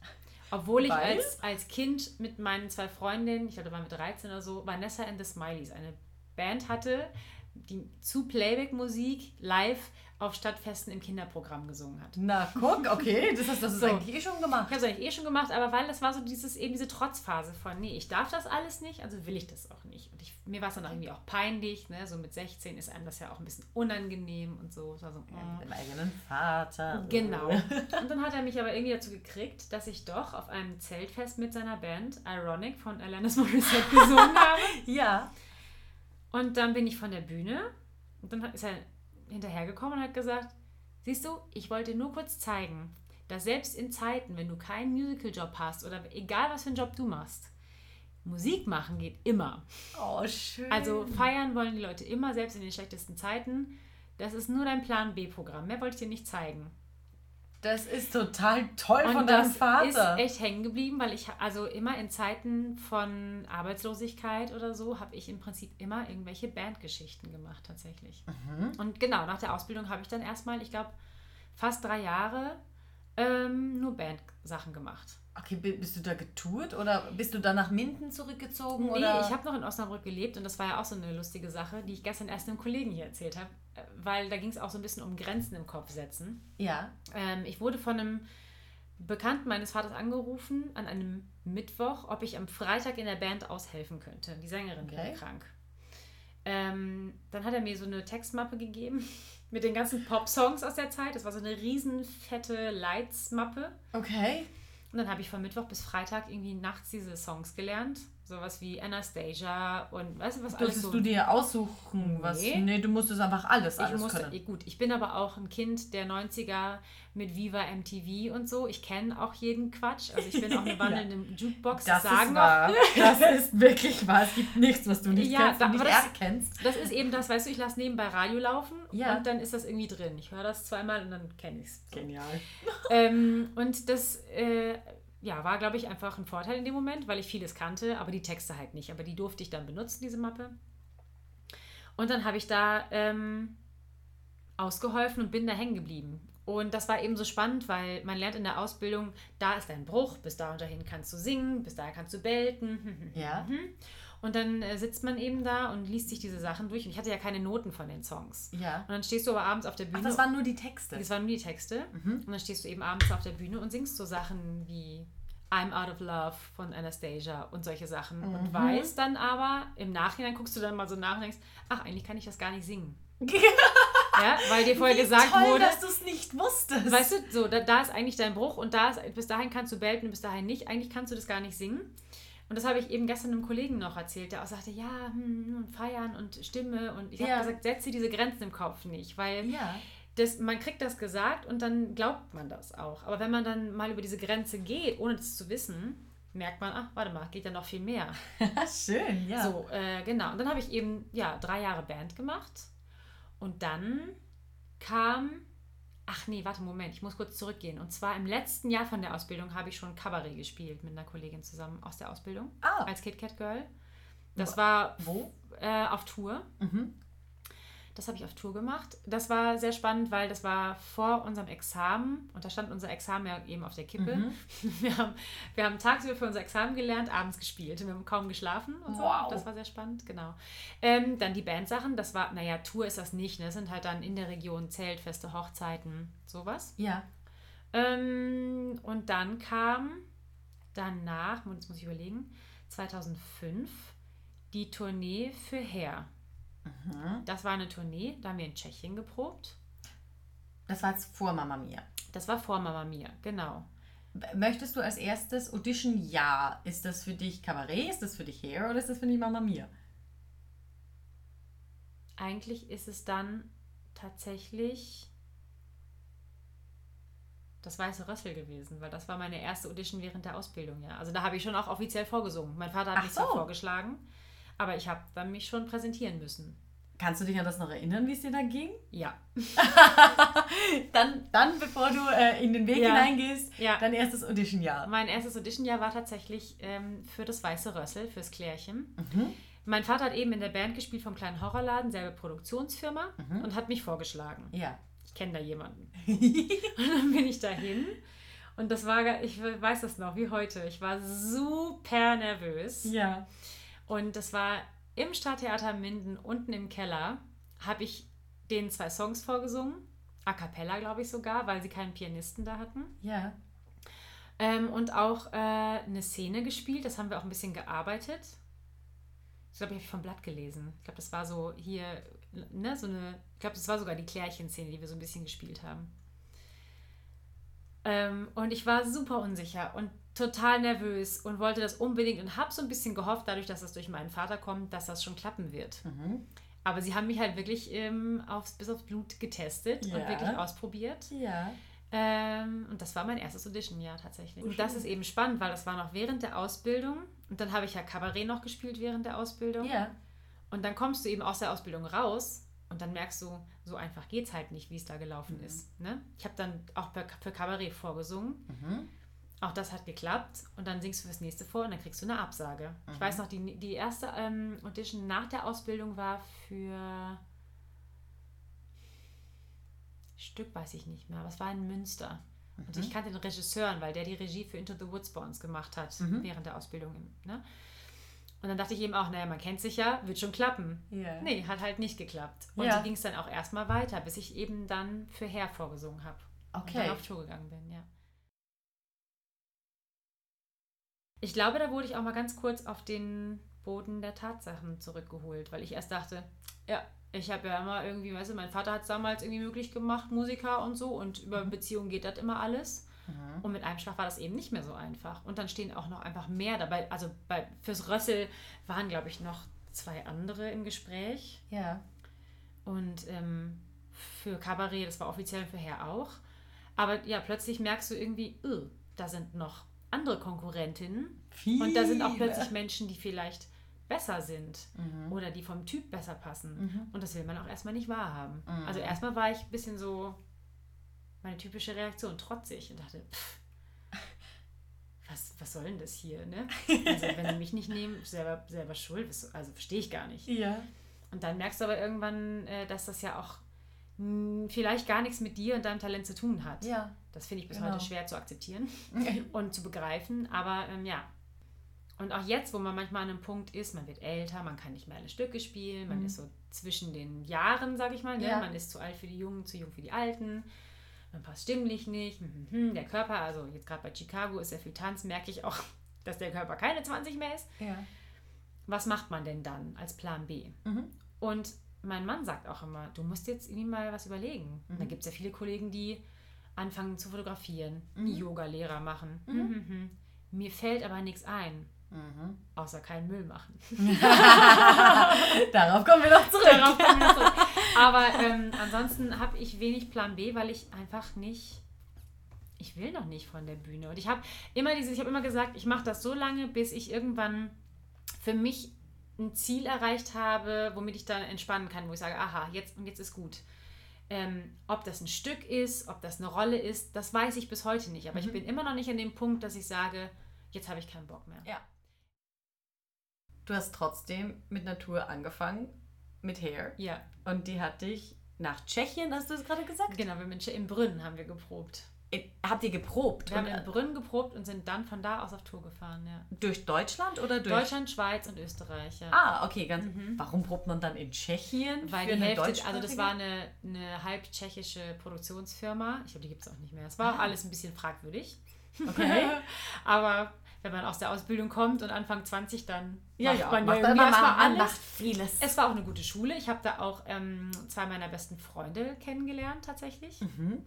Speaker 2: Obwohl ich
Speaker 1: Weil?
Speaker 2: als, als Kind mit meinen zwei Freundinnen, ich glaube, da waren wir 13 oder so, Vanessa and the Smileys, eine Band hatte, die zu Playback-Musik live auf Stadtfesten im Kinderprogramm gesungen hat.
Speaker 1: Na, guck, okay, das hast du
Speaker 2: So.
Speaker 1: eigentlich eh schon gemacht.
Speaker 2: Ich habe es eigentlich eh schon gemacht, aber weil das war so dieses, eben diese Trotzphase von, nee, ich darf das alles nicht, also will ich das auch nicht. Und ich, mir war es dann auch irgendwie auch peinlich, ne? so mit 16 ist einem das ja auch ein bisschen unangenehm und so. War so
Speaker 1: Ja,
Speaker 2: mm.
Speaker 1: mit dem eigenen Vater.
Speaker 2: Genau. Und dann hat er mich aber irgendwie dazu gekriegt, dass ich doch auf einem Zeltfest mit seiner Band Ironic von Alanis Morissette gesungen <laughs> habe.
Speaker 1: Ja.
Speaker 2: Und dann bin ich von der Bühne und dann ist er hinterhergekommen und hat gesagt, siehst du, ich wollte nur kurz zeigen, dass selbst in Zeiten, wenn du keinen Musical-Job hast oder egal was für einen Job du machst, Musik machen geht immer.
Speaker 1: Oh, schön.
Speaker 2: Also feiern wollen die Leute immer, selbst in den schlechtesten Zeiten. Das ist nur dein Plan B-Programm. Mehr wollte ich dir nicht zeigen.
Speaker 1: Das ist total toll von
Speaker 2: Und
Speaker 1: deinem
Speaker 2: das
Speaker 1: Vater.
Speaker 2: ist echt hängen geblieben, weil ich also immer in Zeiten von Arbeitslosigkeit oder so habe ich im Prinzip immer irgendwelche Bandgeschichten gemacht tatsächlich.
Speaker 1: Mhm.
Speaker 2: Und genau, nach der Ausbildung habe ich dann erstmal, ich glaube, fast drei Jahre ähm, nur Bandsachen gemacht.
Speaker 1: Okay, bi- bist du da getourt oder bist du dann nach Minden zurückgezogen?
Speaker 2: Nee,
Speaker 1: oder?
Speaker 2: ich habe noch in Osnabrück gelebt und das war ja auch so eine lustige Sache, die ich gestern erst einem Kollegen hier erzählt habe, weil da ging es auch so ein bisschen um Grenzen im Kopf setzen.
Speaker 1: Ja.
Speaker 2: Ähm, ich wurde von einem Bekannten meines Vaters angerufen an einem Mittwoch, ob ich am Freitag in der Band aushelfen könnte. Die Sängerin wäre
Speaker 1: Okay.
Speaker 2: krank. Ähm, dann hat er mir so eine Textmappe gegeben <laughs> mit den ganzen Pop-Songs aus der Zeit. Das war so eine riesen fette Lights-Mappe.
Speaker 1: Okay.
Speaker 2: Und dann habe ich von Mittwoch bis Freitag irgendwie nachts diese Songs gelernt. Sowas wie Anastasia und weißt du, was alles
Speaker 1: Durftest
Speaker 2: so.
Speaker 1: du dir aussuchen, was.
Speaker 2: Nee.
Speaker 1: Nee, du musstest einfach alles,
Speaker 2: ich
Speaker 1: alles
Speaker 2: musste,
Speaker 1: können.
Speaker 2: gut, ich bin aber auch ein Kind der 90er mit Viva MTV und so. Ich kenne auch jeden Quatsch. Also ich bin auch eine
Speaker 1: Ja. <laughs>
Speaker 2: wandelnde Jukebox.
Speaker 1: Das
Speaker 2: sagen
Speaker 1: ist wahr. Das <laughs> ist wirklich wahr. Es gibt nichts, was du nicht
Speaker 2: Ja,
Speaker 1: kennst
Speaker 2: da-
Speaker 1: und nicht
Speaker 2: das-
Speaker 1: erkennst.
Speaker 2: das ist eben das, weißt du, ich lasse nebenbei Radio laufen
Speaker 1: Ja.
Speaker 2: und dann ist das irgendwie drin. Ich höre das zweimal und dann kenne ich es.
Speaker 1: Genial.
Speaker 2: Ähm, und das äh, ja, war, glaube ich, einfach ein Vorteil in dem Moment, weil ich vieles kannte, aber die Texte halt nicht. Aber die durfte ich dann benutzen, diese Mappe. Und dann habe ich da ähm, ausgeholfen und bin da hängen geblieben. Und das war eben so spannend, weil man lernt in der Ausbildung, da ist ein Bruch, bis da und dahin kannst du singen, bis dahin kannst du belten. <laughs>
Speaker 1: Ja.
Speaker 2: Und dann äh, sitzt man eben da und liest sich diese Sachen durch. Und ich hatte ja keine Noten von den Songs.
Speaker 1: Ja.
Speaker 2: Und dann stehst du aber abends auf der Bühne.
Speaker 1: Ach, das waren nur die Texte.
Speaker 2: Das waren nur die Texte.
Speaker 1: Mhm.
Speaker 2: Und dann stehst du eben abends auf der Bühne und singst so Sachen wie I'm Out of Love von Anastasia und solche Sachen.
Speaker 1: Mhm.
Speaker 2: Und weißt dann aber, im Nachhinein guckst du dann mal so nach und denkst, ach, eigentlich kann ich das gar nicht singen. <laughs> ja, weil dir vorher
Speaker 1: Wie
Speaker 2: gesagt
Speaker 1: toll,
Speaker 2: wurde,
Speaker 1: dass du es nicht wusstest.
Speaker 2: weißt du, so, da, da ist eigentlich dein Bruch und da ist, bis dahin kannst du belten und bis dahin nicht. Eigentlich kannst du das gar nicht singen. Und das habe ich eben gestern einem Kollegen noch erzählt, der auch sagte, ja, hm, und feiern und Stimme. Und ich habe
Speaker 1: Ja.
Speaker 2: gesagt, setz dir diese Grenzen im Kopf nicht, weil
Speaker 1: Ja.
Speaker 2: Das, man kriegt das gesagt und dann glaubt man das auch. Aber wenn man dann mal über diese Grenze geht, ohne das zu wissen, merkt man, ach, warte mal, geht da noch viel mehr. <laughs>
Speaker 1: Schön, ja.
Speaker 2: So, äh, genau. Und dann habe ich eben, ja, drei Jahre Band gemacht. Und dann kam, ach nee, warte, Moment, ich muss kurz zurückgehen. Und zwar im letzten Jahr von der Ausbildung habe ich schon Kabarett gespielt mit einer Kollegin zusammen aus der Ausbildung
Speaker 1: Ah,
Speaker 2: als Kit Kat Girl. Das war
Speaker 1: wo?
Speaker 2: äh, auf Tour.
Speaker 1: Mhm.
Speaker 2: Das habe ich auf Tour gemacht. Das war sehr spannend, weil das war vor unserem Examen und da stand unser Examen ja eben auf der Kippe.
Speaker 1: Mhm. <laughs>
Speaker 2: Wir, haben, wir haben tagsüber für unser Examen gelernt, abends gespielt. Wir haben kaum geschlafen und so.
Speaker 1: Wow.
Speaker 2: Das war sehr spannend, genau. Ähm, dann die Bandsachen, das war, naja, Tour ist das nicht. Ne? Das sind halt dann in der Region Zeltfeste, Hochzeiten, sowas.
Speaker 1: Ja.
Speaker 2: Ähm, und dann kam danach, jetzt muss ich überlegen, 2005 die Tournee für Hair.
Speaker 1: Mhm.
Speaker 2: Das war eine Tournee, da haben wir in Tschechien geprobt.
Speaker 1: Das war jetzt vor Mama Mia.
Speaker 2: Das war vor Mama Mia, genau.
Speaker 1: Möchtest du als erstes Audition ja? Ist das für dich Kabarett? Ist das für dich Hair oder ist das für dich Mama Mia?
Speaker 2: Eigentlich ist es dann tatsächlich das Weiße Rössel gewesen, weil das war meine erste Audition während der Ausbildung, ja. Also da habe ich schon auch offiziell vorgesungen. Mein Vater hat
Speaker 1: Ach
Speaker 2: mich
Speaker 1: so.
Speaker 2: vorgeschlagen, aber ich habe dann mich schon präsentieren müssen.
Speaker 1: Kannst du dich an das noch erinnern, wie es dir da ging? <laughs>
Speaker 2: Ja.
Speaker 1: Dann, dann bevor du äh, in den Weg
Speaker 2: Ja.
Speaker 1: hineingehst,
Speaker 2: Ja.
Speaker 1: dein erstes Audition-Jahr.
Speaker 2: Mein erstes Auditionjahr war tatsächlich ähm, für das Weiße Rössel, fürs Klärchen.
Speaker 1: Mhm.
Speaker 2: Mein Vater hat eben in der Band gespielt vom kleinen Horrorladen, selbe Produktionsfirma,
Speaker 1: Mhm.
Speaker 2: und hat mich vorgeschlagen.
Speaker 1: Ja.
Speaker 2: Ich kenne da jemanden. <laughs> Und dann bin ich dahin. Und das war, ich weiß das noch, wie heute. Ich war super nervös.
Speaker 1: ja.
Speaker 2: Und das war im Stadttheater Minden, unten im Keller. habe ich denen zwei Songs vorgesungen. A cappella, glaube ich sogar, weil sie keinen Pianisten da hatten.
Speaker 1: Ja.
Speaker 2: Ähm, und auch äh, eine Szene gespielt. Das haben wir auch ein bisschen gearbeitet. Ich glaube, ich habe vom Blatt gelesen. Ich glaube, das war so hier, ne, so eine, ich glaube, das war sogar die Klärchenszene, die wir so ein bisschen gespielt haben. Ähm, und ich war super unsicher und total nervös und wollte das unbedingt und habe so ein bisschen gehofft, dadurch, dass das durch meinen Vater kommt, dass das schon klappen wird.
Speaker 1: Mhm.
Speaker 2: Aber sie haben mich halt wirklich ähm, aufs, bis aufs Blut getestet
Speaker 1: Ja.
Speaker 2: und wirklich ausprobiert.
Speaker 1: Ja.
Speaker 2: Ähm, und das war mein erstes Audition-Jahr tatsächlich.
Speaker 1: Oh,
Speaker 2: und das ist eben spannend, weil das war noch während der Ausbildung. Und dann habe ich ja Kabarett noch gespielt während der Ausbildung.
Speaker 1: Ja.
Speaker 2: Und dann kommst du eben aus der Ausbildung raus und dann merkst du, so einfach geht es halt nicht, wie es da gelaufen
Speaker 1: Mhm.
Speaker 2: ist. Ne? Ich habe dann auch für für Kabarett vorgesungen.
Speaker 1: Mhm.
Speaker 2: Auch das hat geklappt. Und dann singst du fürs nächste vor und dann kriegst du eine Absage. Ich
Speaker 1: Mhm.
Speaker 2: weiß noch, die, die erste ähm, Audition nach der Ausbildung war für Stück, weiß ich nicht mehr, aber es war in Münster. Und
Speaker 1: Mhm.
Speaker 2: ich kannte den Regisseur, weil der die Regie für Into the Woods bei uns gemacht hat,
Speaker 1: Mhm.
Speaker 2: während der Ausbildung. Ne? Und dann dachte ich eben auch, naja, man kennt sich ja, wird schon klappen.
Speaker 1: Ja.
Speaker 2: Nee, hat halt nicht geklappt. Und
Speaker 1: Ja.
Speaker 2: so ging es dann auch erstmal weiter, bis ich eben dann für Herr vorgesungen habe. Und
Speaker 1: Okay.
Speaker 2: dann auf Tour gegangen bin, ja. Ich glaube, da wurde ich auch mal ganz kurz auf den Boden der Tatsachen zurückgeholt, weil ich erst dachte, ja, ich habe ja immer irgendwie, weißt du, mein Vater hat es damals irgendwie möglich gemacht, Musiker und so, und über Beziehungen geht das immer alles.
Speaker 1: Mhm.
Speaker 2: Und mit einem Schlag war das eben nicht mehr so einfach. Und dann stehen auch noch einfach mehr dabei. Also bei, fürs Rössel waren, glaube ich, noch zwei andere im Gespräch.
Speaker 1: Ja.
Speaker 2: Und ähm, für Kabarett, das war offiziell für Herr auch. Aber ja, plötzlich merkst du irgendwie, "Ugh, da sind noch andere Konkurrentinnen. Und da sind auch
Speaker 1: Viele.
Speaker 2: plötzlich Menschen, die vielleicht besser sind
Speaker 1: Mhm.
Speaker 2: oder die vom Typ besser passen.
Speaker 1: Mhm.
Speaker 2: Und das will man auch erstmal nicht wahrhaben.
Speaker 1: Mhm.
Speaker 2: Also erstmal war ich ein bisschen so meine typische Reaktion, trotzig und dachte, pff, was, was soll denn das hier, ne? Also wenn sie mich nicht nehmen, selber, selber schuld, also verstehe ich gar nicht.
Speaker 1: Ja.
Speaker 2: Und dann merkst du aber irgendwann, äh, dass das ja auch mh, vielleicht gar nichts mit dir und deinem Talent zu tun hat.
Speaker 1: Ja.
Speaker 2: Das finde ich bis
Speaker 1: Genau.
Speaker 2: heute schwer zu akzeptieren <laughs> und zu begreifen. Aber ähm, ja. Und auch jetzt, wo man manchmal an einem Punkt ist, man wird älter, man kann nicht mehr alle Stücke spielen, man
Speaker 1: Mhm.
Speaker 2: ist so zwischen den Jahren, sag ich mal. Ne?
Speaker 1: Ja.
Speaker 2: Man ist zu alt für die Jungen, zu jung für die Alten. Man passt stimmlich nicht. hm, hm, hm. Der Körper, also jetzt gerade bei Chicago ist sehr viel Tanz, merke ich auch, <laughs> dass der Körper keine 20 mehr ist.
Speaker 1: Ja.
Speaker 2: Was macht man denn dann als Plan B?
Speaker 1: Mhm.
Speaker 2: Und mein Mann sagt auch immer, du musst jetzt irgendwie mal was überlegen. Und
Speaker 1: Mhm.
Speaker 2: Da gibt es ja viele Kollegen, die anfangen zu fotografieren,
Speaker 1: Mhm.
Speaker 2: Yoga-Lehrer machen.
Speaker 1: Mhm.
Speaker 2: Mhm, mhm. Mir fällt aber nichts ein,
Speaker 1: Mhm.
Speaker 2: außer keinen Müll machen. <laughs> <laughs>
Speaker 1: Darauf kommen wir noch zurück.
Speaker 2: Wir zurück. Aber ähm, ansonsten habe ich wenig Plan B, weil ich einfach nicht, ich will noch nicht von der Bühne. Und ich habe immer diese, ich habe immer gesagt, ich mache das so lange, bis ich irgendwann für mich ein Ziel erreicht habe, womit ich dann entspannen kann, wo ich sage, aha, jetzt und jetzt ist gut. Ähm, ob das ein Stück ist, ob das eine Rolle ist, das weiß ich bis heute nicht. Aber ich
Speaker 1: Mhm.
Speaker 2: bin immer noch nicht an dem Punkt, dass ich sage, jetzt habe ich keinen Bock mehr.
Speaker 1: Ja. Du hast trotzdem mit Natur angefangen, mit Hair.
Speaker 2: Ja,
Speaker 1: Und die hat dich nach Tschechien, hast du es gerade gesagt?
Speaker 2: genau. Wir sind in Brünn haben wir geprobt.
Speaker 1: Habt ihr geprobt?
Speaker 2: Wir haben in
Speaker 1: äh,
Speaker 2: Brünn geprobt und sind dann von da aus auf Tour gefahren, ja.
Speaker 1: durch Deutschland oder durch?
Speaker 2: Deutschland, Schweiz und Österreich, ja.
Speaker 1: Ah, okay, ganz.
Speaker 2: Mhm.
Speaker 1: Warum probt man dann in Tschechien?
Speaker 2: Weil die Hälfte, also das war eine, eine halb tschechische Produktionsfirma. Ich glaube, die gibt es auch nicht mehr. Es war
Speaker 1: Ah.
Speaker 2: alles ein bisschen fragwürdig. <laughs>
Speaker 1: Okay.
Speaker 2: Aber wenn man aus der Ausbildung kommt und Anfang 20, dann
Speaker 1: Ja,
Speaker 2: macht
Speaker 1: ja,
Speaker 2: man
Speaker 1: macht
Speaker 2: irgendwie erstmal alles.
Speaker 1: macht vieles.
Speaker 2: Es war auch eine gute Schule. Ich habe da auch ähm, zwei meiner besten Freunde kennengelernt, tatsächlich.
Speaker 1: mhm.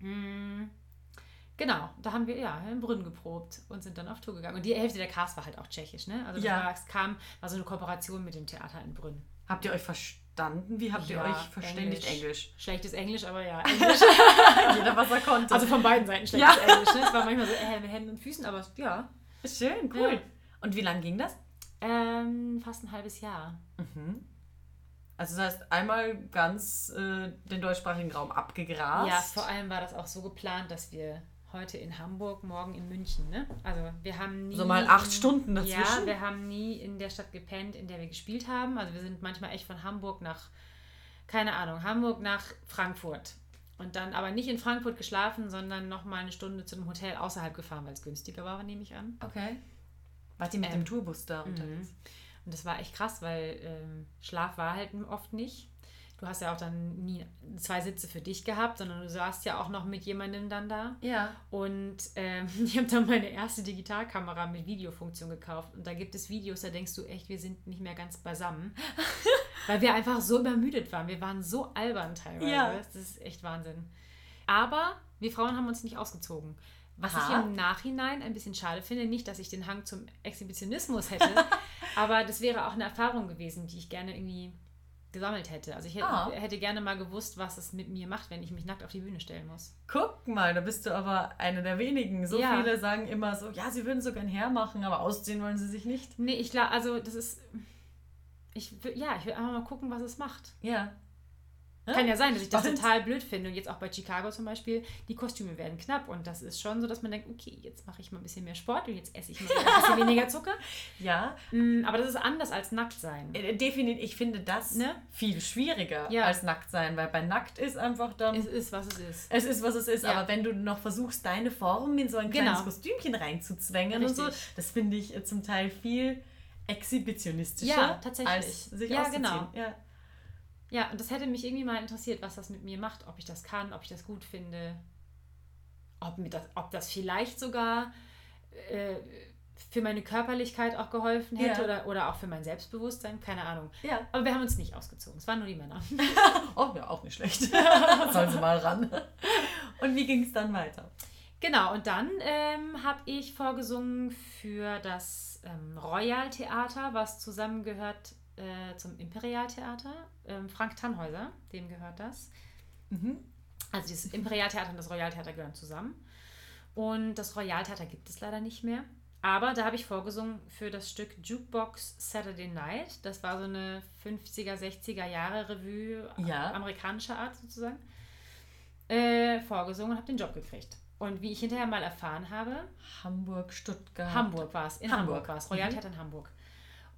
Speaker 2: Mm, Genau, da haben wir ja in Brünn geprobt und sind dann auf Tour gegangen. Und die Hälfte der Cast war halt auch tschechisch, ne? Also das
Speaker 1: Ja.
Speaker 2: es kam, war so eine Kooperation mit dem Theater in Brünn.
Speaker 1: Habt ihr euch verstanden? Wie habt ihr
Speaker 2: Ja,
Speaker 1: euch verständigt? Englisch.
Speaker 2: Schlechtes Englisch, aber ja, <laughs> Englisch.
Speaker 1: Jeder, was er konnte.
Speaker 2: also von beiden Seiten schlechtes Englisch, ne? Es war manchmal so äh, mit Händen und Füßen, aber ja.
Speaker 1: schön, cool.
Speaker 2: Ja.
Speaker 1: Und wie lange ging das?
Speaker 2: Ähm, fast ein halbes Jahr.
Speaker 1: Mhm. Also das heißt, einmal ganz äh, den deutschsprachigen Raum abgegrast.
Speaker 2: Ja, vor allem war das auch so geplant, dass wir heute in Hamburg, morgen in München, ne? Also wir haben nie...
Speaker 1: So mal acht Stunden dazwischen?
Speaker 2: Ja, wir haben nie in der Stadt gepennt, in der wir gespielt haben. Also wir sind manchmal echt von Hamburg nach, keine Ahnung, Hamburg nach Frankfurt. Und dann aber nicht in Frankfurt geschlafen, sondern nochmal eine Stunde zu einem Hotel außerhalb gefahren, weil es günstiger war, nehme ich an.
Speaker 1: Okay. Wart ihr mit
Speaker 2: Ähm,
Speaker 1: dem Tourbus da unterwegs?
Speaker 2: Und das war echt krass, weil ähm, Schlaf war halt oft nicht. du hast ja auch dann nie zwei Sitze für dich gehabt, sondern du saßt ja auch noch mit jemandem dann da.
Speaker 1: Ja.
Speaker 2: Und ähm, <laughs> ich habe dann meine erste Digitalkamera mit Videofunktion gekauft. Und da gibt es Videos, da denkst du echt, wir sind nicht mehr ganz beisammen. <laughs> Weil wir einfach so übermüdet waren. Wir waren so albern teilweise.
Speaker 1: Ja.
Speaker 2: Das ist echt Wahnsinn. Aber wir Frauen haben uns nicht ausgezogen. Was
Speaker 1: Aha.
Speaker 2: ich im Nachhinein ein bisschen schade finde, nicht, dass ich den Hang zum Exhibitionismus hätte, <laughs> aber das wäre auch eine Erfahrung gewesen, die ich gerne irgendwie gesammelt hätte. Also ich hätte,
Speaker 1: Ah.
Speaker 2: hätte gerne mal gewusst, was es mit mir macht, wenn ich mich nackt auf die Bühne stellen muss.
Speaker 1: Guck mal, da bist du aber eine der wenigen. So
Speaker 2: Ja.
Speaker 1: viele sagen immer so, ja, sie würden so gern hermachen, aber ausziehen wollen sie sich nicht.
Speaker 2: Nee, ich glaube, also das ist. Ich ja, ich will einfach mal gucken, was es macht.
Speaker 1: Ja.
Speaker 2: Kann ja sein, dass ich das
Speaker 1: Spannend.
Speaker 2: total blöd finde. Und jetzt auch bei Chicago zum Beispiel, die Kostüme werden knapp. Und das ist schon so, dass man denkt, okay, jetzt mache ich mal ein bisschen mehr Sport und jetzt esse ich mal ein bisschen <laughs> weniger Zucker.
Speaker 1: Ja,
Speaker 2: Mm, Aber das ist anders als nackt sein.
Speaker 1: äh, definitiv. Ich finde das
Speaker 2: Ne?
Speaker 1: viel schwieriger
Speaker 2: Ja.
Speaker 1: als nackt sein, weil bei nackt ist einfach dann.
Speaker 2: Es ist, was es ist.
Speaker 1: Es ist, was es ist,
Speaker 2: Ja.
Speaker 1: aber wenn du noch versuchst, deine Form in so ein kleines
Speaker 2: Genau.
Speaker 1: Kostümchen reinzuzwängen und so,
Speaker 2: Richtig.
Speaker 1: das finde ich zum Teil viel exhibitionistischer
Speaker 2: Ja, tatsächlich.
Speaker 1: als sich
Speaker 2: Ja,
Speaker 1: auszuziehen.
Speaker 2: genau.
Speaker 1: Ja.
Speaker 2: Ja, und das hätte mich irgendwie mal interessiert, was das mit mir macht, ob ich das kann, ob ich das gut finde, ob, mir das, ob das vielleicht sogar äh, für meine Körperlichkeit auch geholfen hätte
Speaker 1: Ja.
Speaker 2: oder, oder auch für mein Selbstbewusstsein, keine Ahnung.
Speaker 1: ja.
Speaker 2: Aber wir haben uns nicht ausgezogen, es waren nur die Männer. <laughs>
Speaker 1: Oh, ja, auch nicht schlecht. <laughs> Sollen sie mal ran. Und wie ging es dann weiter?
Speaker 2: Genau, und dann ähm, habe ich vorgesungen für das ähm, Royal Theater, was zusammengehört äh, zum Imperial Theater. Ähm, Frank Tannhäuser, dem gehört das.
Speaker 1: Mhm.
Speaker 2: Also das Imperialtheater und das Royaltheater gehören zusammen. Und das Royaltheater gibt es leider nicht mehr. Aber da habe ich vorgesungen für das Stück Jukebox Saturday Night. Das war so eine 50er, 60er Jahre Revue
Speaker 1: Ja.
Speaker 2: amerikanischer Art sozusagen. Äh, vorgesungen und habe den Job gekriegt. Und wie ich hinterher mal erfahren habe,
Speaker 1: Hamburg, Stuttgart.
Speaker 2: Hamburg war es, in
Speaker 1: Hamburg.
Speaker 2: Hamburg, war es, Royaltheater in Hamburg.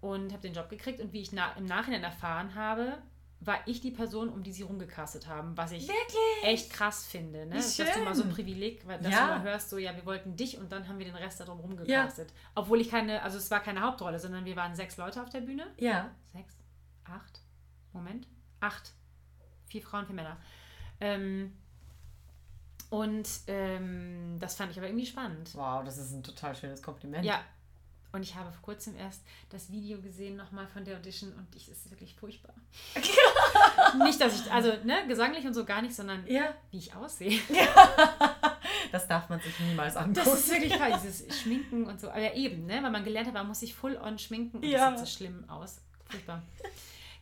Speaker 2: Und habe den Job gekriegt und wie ich na, im Nachhinein erfahren habe, war ich die Person, um die sie rumgecastet haben, was ich
Speaker 1: Wirklich?
Speaker 2: echt krass finde, ne? Dass du mal so ein. Privileg, weil dass
Speaker 1: Ja.
Speaker 2: du mal hörst, so ja, wir wollten dich und dann haben wir den Rest darum rumgecastet. Obwohl ich keine, also es war keine Hauptrolle, sondern wir waren sechs Leute auf der Bühne.
Speaker 1: Ja.
Speaker 2: Sechs? Acht? Moment. Acht. Vier Frauen, vier Männer. Ähm, und ähm, das fand ich aber irgendwie spannend.
Speaker 1: Wow, das ist ein total schönes Kompliment.
Speaker 2: Ja. Und ich habe vor kurzem erst das Video gesehen nochmal von der Audition und ich, es ist wirklich furchtbar. <laughs> nicht, dass ich, also ne, gesanglich und so gar nicht, sondern
Speaker 1: Ja.
Speaker 2: wie ich aussehe.
Speaker 1: Das darf man sich niemals angucken.
Speaker 2: Das ist wirklich falsch, dieses Schminken und so. Aber ja, eben, ne, weil man gelernt hat, man muss sich full on schminken und
Speaker 1: Ja.
Speaker 2: das sieht so schlimm aus. Furchtbar.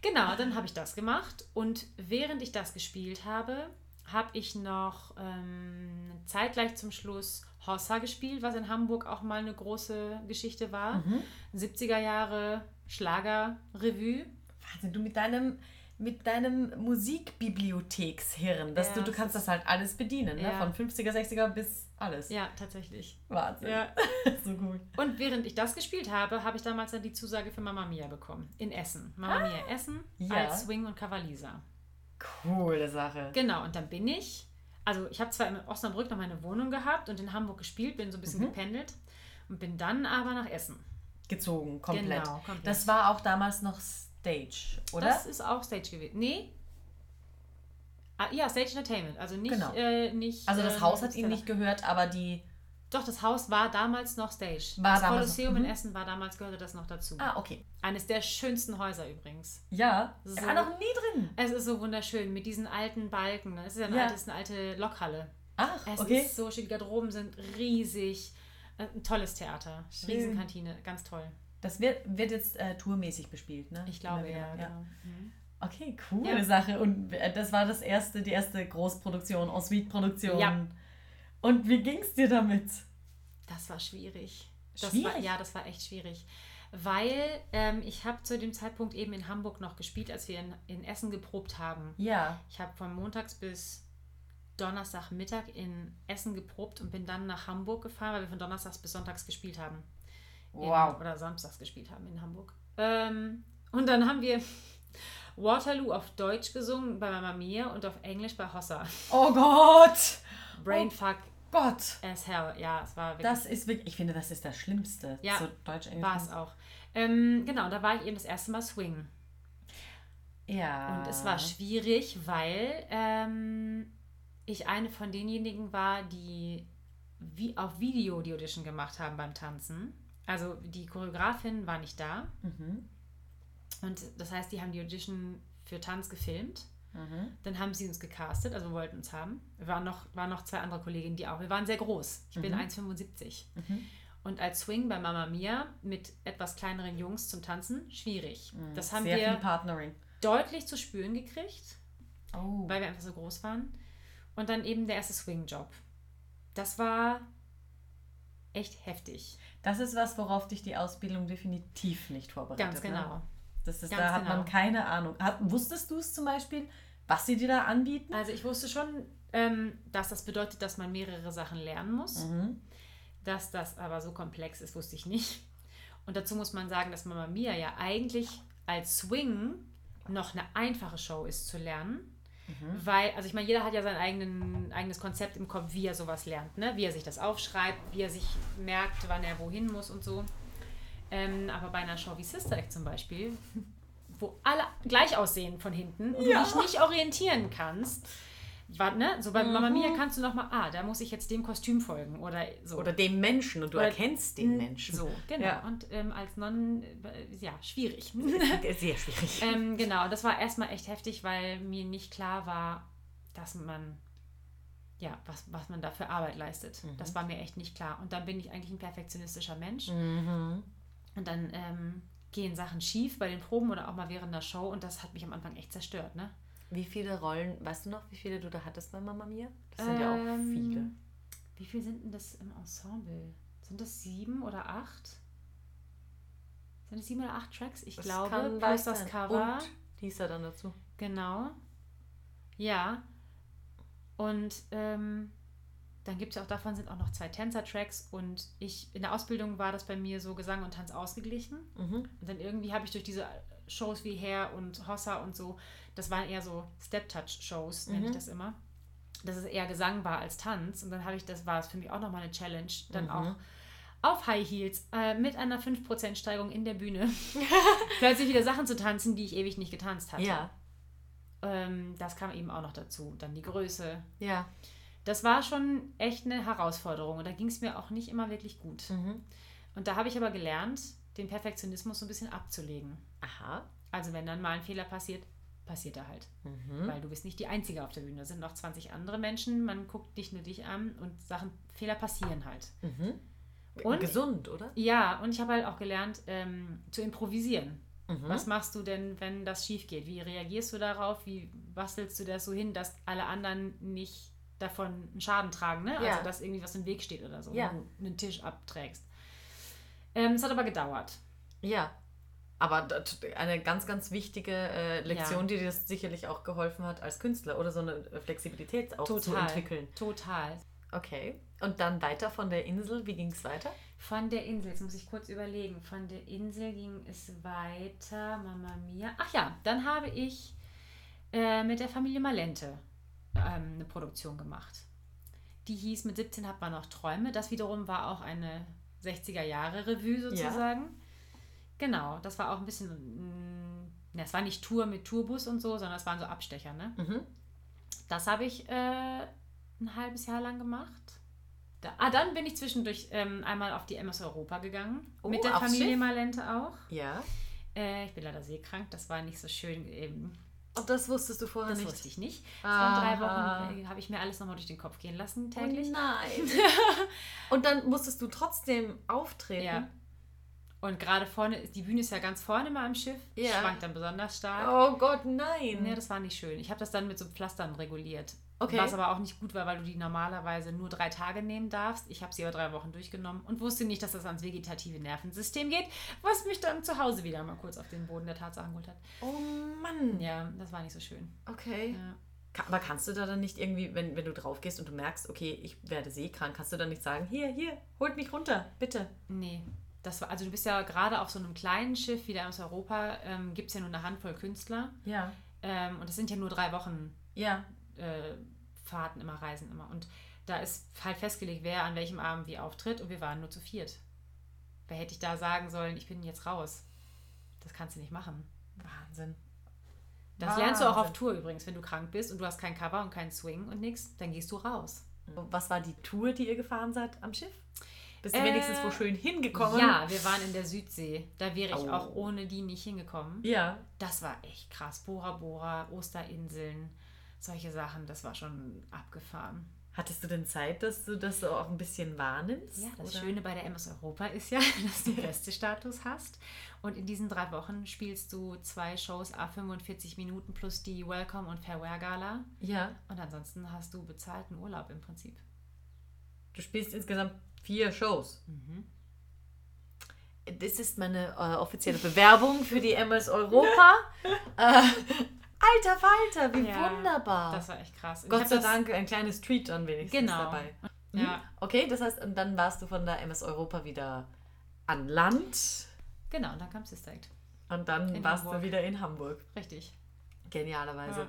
Speaker 2: Genau, dann habe ich das gemacht und während ich das gespielt habe, habe ich noch ähm, zeitgleich zum Schluss Hossa gespielt, was in Hamburg auch mal eine große Geschichte war.
Speaker 1: Mhm.
Speaker 2: 70er Jahre Schlagerrevue.
Speaker 1: Wahnsinn, du mit deinem mit deinem Musikbibliothekshirn, dass
Speaker 2: Ja,
Speaker 1: du, du kannst das halt alles bedienen, ne?
Speaker 2: Ja.
Speaker 1: von 50er, 60er bis alles.
Speaker 2: Ja, tatsächlich.
Speaker 1: Wahnsinn.
Speaker 2: Ja. <laughs>
Speaker 1: so gut.
Speaker 2: Und während ich das gespielt habe, habe ich damals dann die Zusage für Mamma Mia bekommen. In Essen. Mamma Mia Essen
Speaker 1: Ja.
Speaker 2: als Swing und Cavalisa.
Speaker 1: Coole Sache.
Speaker 2: Genau, und dann bin ich, also ich habe zwar in Osnabrück noch meine Wohnung gehabt und in Hamburg gespielt, bin so ein bisschen
Speaker 1: Mhm.
Speaker 2: gependelt und bin dann aber nach Essen.
Speaker 1: Gezogen, komplett.
Speaker 2: Genau, komplett.
Speaker 1: Das war auch damals noch Stage, oder?
Speaker 2: Das ist auch Stage gewesen. Nee. Ah, ja, Stage Entertainment. Also nicht.
Speaker 1: Genau.
Speaker 2: Äh, nicht
Speaker 1: also das
Speaker 2: ähm,
Speaker 1: Haus hat ihn
Speaker 2: Stella.
Speaker 1: nicht gehört, aber die.
Speaker 2: Doch, das Haus war damals noch Stage.
Speaker 1: War
Speaker 2: das Kolosseum
Speaker 1: noch,
Speaker 2: in
Speaker 1: mhm.
Speaker 2: Essen war damals, gehörte das noch dazu.
Speaker 1: Ah, okay.
Speaker 2: Eines der schönsten Häuser übrigens.
Speaker 1: Ja.
Speaker 2: So.
Speaker 1: War noch nie drin.
Speaker 2: Es ist so wunderschön mit diesen alten Balken. ne? Es ist ja eine,
Speaker 1: Ja.
Speaker 2: Alte, es ist eine alte Lokhalle.
Speaker 1: Ach,
Speaker 2: Es
Speaker 1: okay.
Speaker 2: ist so schön, die Garderoben sind riesig. Äh, Ein tolles Theater.
Speaker 1: Schön.
Speaker 2: Riesenkantine, ganz toll.
Speaker 1: Das wird, wird jetzt äh, tourmäßig bespielt, ne?
Speaker 2: Ich glaube,
Speaker 1: wieder,
Speaker 2: ja, genau. Mhm.
Speaker 1: Okay, coole
Speaker 2: Ja.
Speaker 1: Sache. Und äh, das war das erste, die erste Großproduktion, Ensuite-Produktion.
Speaker 2: Ja.
Speaker 1: Und wie ging es dir damit?
Speaker 2: Das war schwierig. Das
Speaker 1: Schwierig?
Speaker 2: War, ja, das war echt schwierig. Weil ähm, ich habe zu dem Zeitpunkt eben in Hamburg noch gespielt, als wir in, in Essen geprobt haben.
Speaker 1: Ja.
Speaker 2: Ich habe von montags bis Donnerstagmittag in Essen geprobt und bin dann nach Hamburg gefahren, weil wir von Donnerstags bis Sonntags gespielt haben. In,
Speaker 1: Wow.
Speaker 2: Oder Samstags gespielt haben in Hamburg. Ähm, und dann haben wir <laughs> Waterloo auf Deutsch gesungen bei Mama Mia und auf Englisch bei Hossa.
Speaker 1: Oh Gott!
Speaker 2: Brainfuck
Speaker 1: Gott!
Speaker 2: hell. Ja, es war wirklich.
Speaker 1: Das ist wirklich, ich finde, das ist das Schlimmste.
Speaker 2: Ja,
Speaker 1: So Deutsch, Englisch.
Speaker 2: war es auch. Ähm, genau, da war ich eben das erste Mal Swing.
Speaker 1: Ja.
Speaker 2: Und es war schwierig, weil ähm, ich eine von denjenigen war, die wie auf Video die Audition gemacht haben beim Tanzen. Also die Choreografin war nicht da.
Speaker 1: Mhm.
Speaker 2: Und das heißt, die haben die Audition für Tanz gefilmt.
Speaker 1: Mhm.
Speaker 2: Dann haben sie uns gecastet, also wollten uns haben. Wir waren noch, waren noch zwei andere Kolleginnen, die auch. Wir waren sehr groß. Ich bin
Speaker 1: Mhm.
Speaker 2: 1,75.
Speaker 1: Mhm.
Speaker 2: Und als Swing bei Mama Mia mit etwas kleineren Jungs zum Tanzen, schwierig. Das haben
Speaker 1: Mhm. Sehr viel
Speaker 2: wir
Speaker 1: Partnering.
Speaker 2: deutlich zu spüren gekriegt,
Speaker 1: Oh.
Speaker 2: weil wir einfach so groß waren. Und dann eben der erste Swing-Job. Das war echt heftig.
Speaker 1: Das ist was, worauf dich die Ausbildung definitiv nicht vorbereitet.
Speaker 2: Ganz genau.
Speaker 1: Ne? Das ist,
Speaker 2: Ganz
Speaker 1: da hat
Speaker 2: genau.
Speaker 1: man keine Ahnung. Hat, wusstest du es zum Beispiel, was sie dir da anbieten?
Speaker 2: Also ich wusste schon, ähm, dass das bedeutet, dass man mehrere Sachen lernen muss.
Speaker 1: Mhm.
Speaker 2: Dass das aber so komplex ist, wusste ich nicht. Und dazu muss man sagen, dass Mama Mia ja eigentlich als Swing noch eine einfache Show ist zu lernen. Weil, also ich meine, jeder hat ja sein eigenen, eigenes Konzept im Kopf, wie er sowas lernt, ne? wie er sich das aufschreibt, wie er sich merkt, wann er wohin muss und so. Ähm, aber bei einer Show wie Sister Act zum Beispiel, wo alle gleich aussehen von hinten und
Speaker 1: Ja.
Speaker 2: du dich nicht orientieren kannst, war, ne? so bei Mama Mia kannst du nochmal, ah, da muss ich jetzt dem Kostüm folgen oder so.
Speaker 1: Oder dem Menschen und du
Speaker 2: Oder-
Speaker 1: erkennst den Menschen.
Speaker 2: So, genau.
Speaker 1: Ja.
Speaker 2: Und ähm, als Non, äh, ja, schwierig. <laughs>
Speaker 1: Sehr schwierig.
Speaker 2: ähm, genau, das war erstmal echt heftig, weil mir nicht klar war, dass man, ja, was, was man da für Arbeit leistet.
Speaker 1: Mhm.
Speaker 2: Das war mir echt nicht klar. Und dann bin ich eigentlich ein perfektionistischer Mensch.
Speaker 1: Mhm.
Speaker 2: Und dann ähm, gehen Sachen schief bei den Proben oder auch mal während der Show. Und das hat mich am Anfang echt zerstört, ne?
Speaker 1: Wie viele Rollen, weißt du noch, wie viele du da hattest bei Mama Mia? Das sind ja auch
Speaker 2: Ähm,
Speaker 1: viele.
Speaker 2: Wie viel sind denn das im Ensemble? Sind das sieben oder acht? Sind es sieben oder acht Tracks? Ich
Speaker 1: Das
Speaker 2: glaube, plus das. Cover.
Speaker 1: Und die ist ja dann dazu.
Speaker 2: Genau. Ja. Und ähm, dann gibt es ja auch davon sind auch noch zwei Tänzer-Tracks und ich in der Ausbildung war das bei mir so Gesang und Tanz ausgeglichen.
Speaker 1: Mhm.
Speaker 2: Und dann irgendwie habe ich durch diese Shows wie Hair und Hossa und so, das waren eher so Step-Touch-Shows, nenne ich
Speaker 1: Mhm.
Speaker 2: das immer. Dass es eher Gesang war als Tanz. Und dann habe ich, das war es für mich auch nochmal eine Challenge, dann
Speaker 1: Mhm.
Speaker 2: auch auf High Heels äh, mit einer 5% Steigung in der Bühne <laughs> plötzlich wieder Sachen zu tanzen, die ich ewig nicht getanzt hatte.
Speaker 1: Ja,
Speaker 2: Ähm, das kam eben auch noch dazu. Dann die Größe.
Speaker 1: ja.
Speaker 2: Das war schon echt eine Herausforderung und da ging es mir auch nicht immer wirklich gut.
Speaker 1: Mhm.
Speaker 2: Und da habe ich aber gelernt, den Perfektionismus so ein bisschen abzulegen.
Speaker 1: Aha.
Speaker 2: Also wenn dann mal ein Fehler passiert, passiert er halt.
Speaker 1: Mhm.
Speaker 2: Weil du bist nicht die Einzige auf der Bühne. Da sind noch 20 andere Menschen. Man guckt nicht nur dich an und Sachen, Fehler passieren halt.
Speaker 1: Mhm.
Speaker 2: Und-
Speaker 1: Gesund, oder?
Speaker 2: Ja, und ich habe halt auch gelernt, ähm, zu improvisieren.
Speaker 1: Mhm.
Speaker 2: Was machst du denn, wenn das schief geht? Wie reagierst du darauf? Wie bastelst du das so hin, dass alle anderen nicht davon einen Schaden tragen? Ne?
Speaker 1: Ja.
Speaker 2: Also, dass irgendwie was im Weg steht oder so,
Speaker 1: Ja.
Speaker 2: wenn du einen Tisch abträgst. Ähm, Es hat aber gedauert.
Speaker 1: Ja. Aber eine ganz, ganz wichtige äh, Lektion,
Speaker 2: Ja.
Speaker 1: die dir das sicherlich auch geholfen hat als Künstler oder so eine Flexibilität auch zu
Speaker 2: Total.
Speaker 1: entwickeln.
Speaker 2: Total.
Speaker 1: Okay. Und dann weiter von der Insel, wie ging es weiter?
Speaker 2: Von der Insel, jetzt muss ich kurz überlegen. Von der Insel ging es weiter, Mama Mia. Ach ja, dann habe ich äh, mit der Familie Malente ähm, eine Produktion gemacht. Die hieß Mit 17 hat man noch Träume. Das wiederum war auch eine 60er-Jahre-Revue sozusagen. Genau, das war auch ein bisschen, mm, ne, es war nicht Tour mit Tourbus und so, sondern es waren so Abstecher. Ne?
Speaker 1: Mhm.
Speaker 2: Das habe ich äh, ein halbes Jahr lang gemacht. Da, ah, dann bin ich zwischendurch ähm, einmal auf die MS Europa gegangen.
Speaker 1: Oh,
Speaker 2: mit der Familie
Speaker 1: Schiff?
Speaker 2: Malente auch.
Speaker 1: Ja.
Speaker 2: Äh, ich bin leider seekrank, das war nicht so schön. Ähm,
Speaker 1: Und das wusstest du vorher
Speaker 2: das
Speaker 1: nicht?
Speaker 2: wusste ich nicht.
Speaker 1: Ah.
Speaker 2: Vor drei Wochen äh, habe ich mir alles nochmal durch den Kopf gehen lassen täglich.
Speaker 1: Oh nein. <laughs> Und dann musstest du trotzdem auftreten.
Speaker 2: Ja. Und gerade vorne, die Bühne ist ja ganz vorne mal am Schiff,
Speaker 1: Ja.
Speaker 2: schwankt dann besonders stark.
Speaker 1: Oh Gott, nein.
Speaker 2: Ja, das war nicht schön. Ich habe das dann mit so Pflastern reguliert.
Speaker 1: Okay.
Speaker 2: Was aber auch nicht gut war, weil du die normalerweise nur drei Tage nehmen darfst. Ich habe sie aber drei Wochen durchgenommen und wusste nicht, dass das ans vegetative Nervensystem geht, was mich dann zu Hause wieder mal kurz auf den Boden der Tatsachen geholt hat.
Speaker 1: oh Mann.
Speaker 2: Ja, das war nicht so schön.
Speaker 1: Okay.
Speaker 2: Ja.
Speaker 1: Aber kannst du da dann nicht irgendwie, wenn, wenn du drauf gehst und du merkst, okay, ich werde seekrank, kannst du dann nicht sagen, hier, hier, holt mich runter, bitte.
Speaker 2: Nee. Das war, also du bist ja gerade auf so einem kleinen Schiff wie der aus Europa, ähm, gibt es ja nur eine Handvoll Künstler.
Speaker 1: Ja.
Speaker 2: Ähm, und es sind ja nur drei Wochen
Speaker 1: Ja.
Speaker 2: Äh, Fahrten immer, Reisen immer. Und da ist halt festgelegt, wer an welchem Abend wie auftritt und wir waren nur zu viert. Wer hätte ich da sagen sollen, ich bin jetzt raus? Das kannst du nicht machen.
Speaker 1: Wahnsinn.
Speaker 2: Das lernst du auch auf Tour übrigens, wenn du krank bist und du hast kein Cover und keinen Swing und nichts, dann gehst du raus.
Speaker 1: Was war die Tour, die ihr gefahren seid am Schiff? Bist du
Speaker 2: Äh,
Speaker 1: wenigstens wo schön hingekommen?
Speaker 2: Ja, wir waren in der Südsee. Da wäre ich
Speaker 1: Oh.
Speaker 2: auch ohne die nicht hingekommen.
Speaker 1: Ja.
Speaker 2: Das war echt krass. Bora Bora, Osterinseln, solche Sachen, das war schon abgefahren.
Speaker 1: Hattest du denn Zeit, dass du das so auch ein bisschen wahrnimmst?
Speaker 2: Ja, das
Speaker 1: oder?
Speaker 2: Schöne bei der MS Europa ist ja, <laughs> dass du Gästestatus hast. Und in diesen drei Wochen spielst du zwei Shows a 45 Minuten plus die Welcome und Farewell Gala.
Speaker 1: Ja.
Speaker 2: Und ansonsten hast du bezahlten Urlaub im Prinzip.
Speaker 1: Du spielst insgesamt vier Shows. Das ist meine äh, offizielle Bewerbung für die MS Europa. <laughs> äh, alter Falter, wie
Speaker 2: Ja,
Speaker 1: wunderbar.
Speaker 2: Das war echt krass.
Speaker 1: Gott sei Dank ein kleines Treat dann wenigstens
Speaker 2: Genau.
Speaker 1: dabei. Mhm.
Speaker 2: Ja,
Speaker 1: Okay, das heißt, und dann warst du von der MS Europa wieder an Land
Speaker 2: genau. Und dann kam Sister Act.
Speaker 1: und dann
Speaker 2: In
Speaker 1: warst
Speaker 2: Hamburg.
Speaker 1: du wieder in Hamburg.
Speaker 2: Richtig.
Speaker 1: Genialerweise.
Speaker 2: Ja.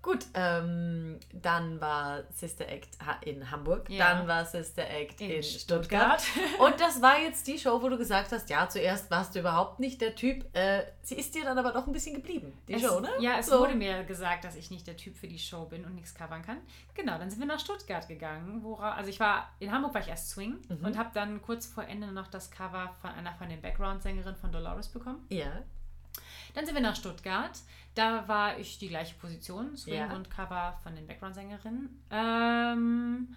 Speaker 1: Gut, ähm, dann war Sister Act in Hamburg,
Speaker 2: Ja.
Speaker 1: dann war Sister Act in,
Speaker 2: In
Speaker 1: Stuttgart. Und das war jetzt die Show, wo du gesagt hast, ja, zuerst warst du überhaupt nicht der Typ. Äh, sie ist dir dann aber doch ein bisschen geblieben, die
Speaker 2: Es,
Speaker 1: Show, ne?
Speaker 2: Ja, es
Speaker 1: So.
Speaker 2: wurde mir gesagt, dass ich nicht der Typ für die Show bin und nichts covern kann. Genau, dann sind wir nach Stuttgart gegangen. Wora, also ich war, in Hamburg war ich erst Swing
Speaker 1: Mhm.
Speaker 2: und habe dann kurz vor Ende noch das Cover von einer von den Background-Sängerinnen von Dolores bekommen.
Speaker 1: Ja.
Speaker 2: Dann sind wir nach Stuttgart. Da war ich die gleiche Position, Swing
Speaker 1: Ja.
Speaker 2: und Cover von den Background-Sängerinnen. Ähm,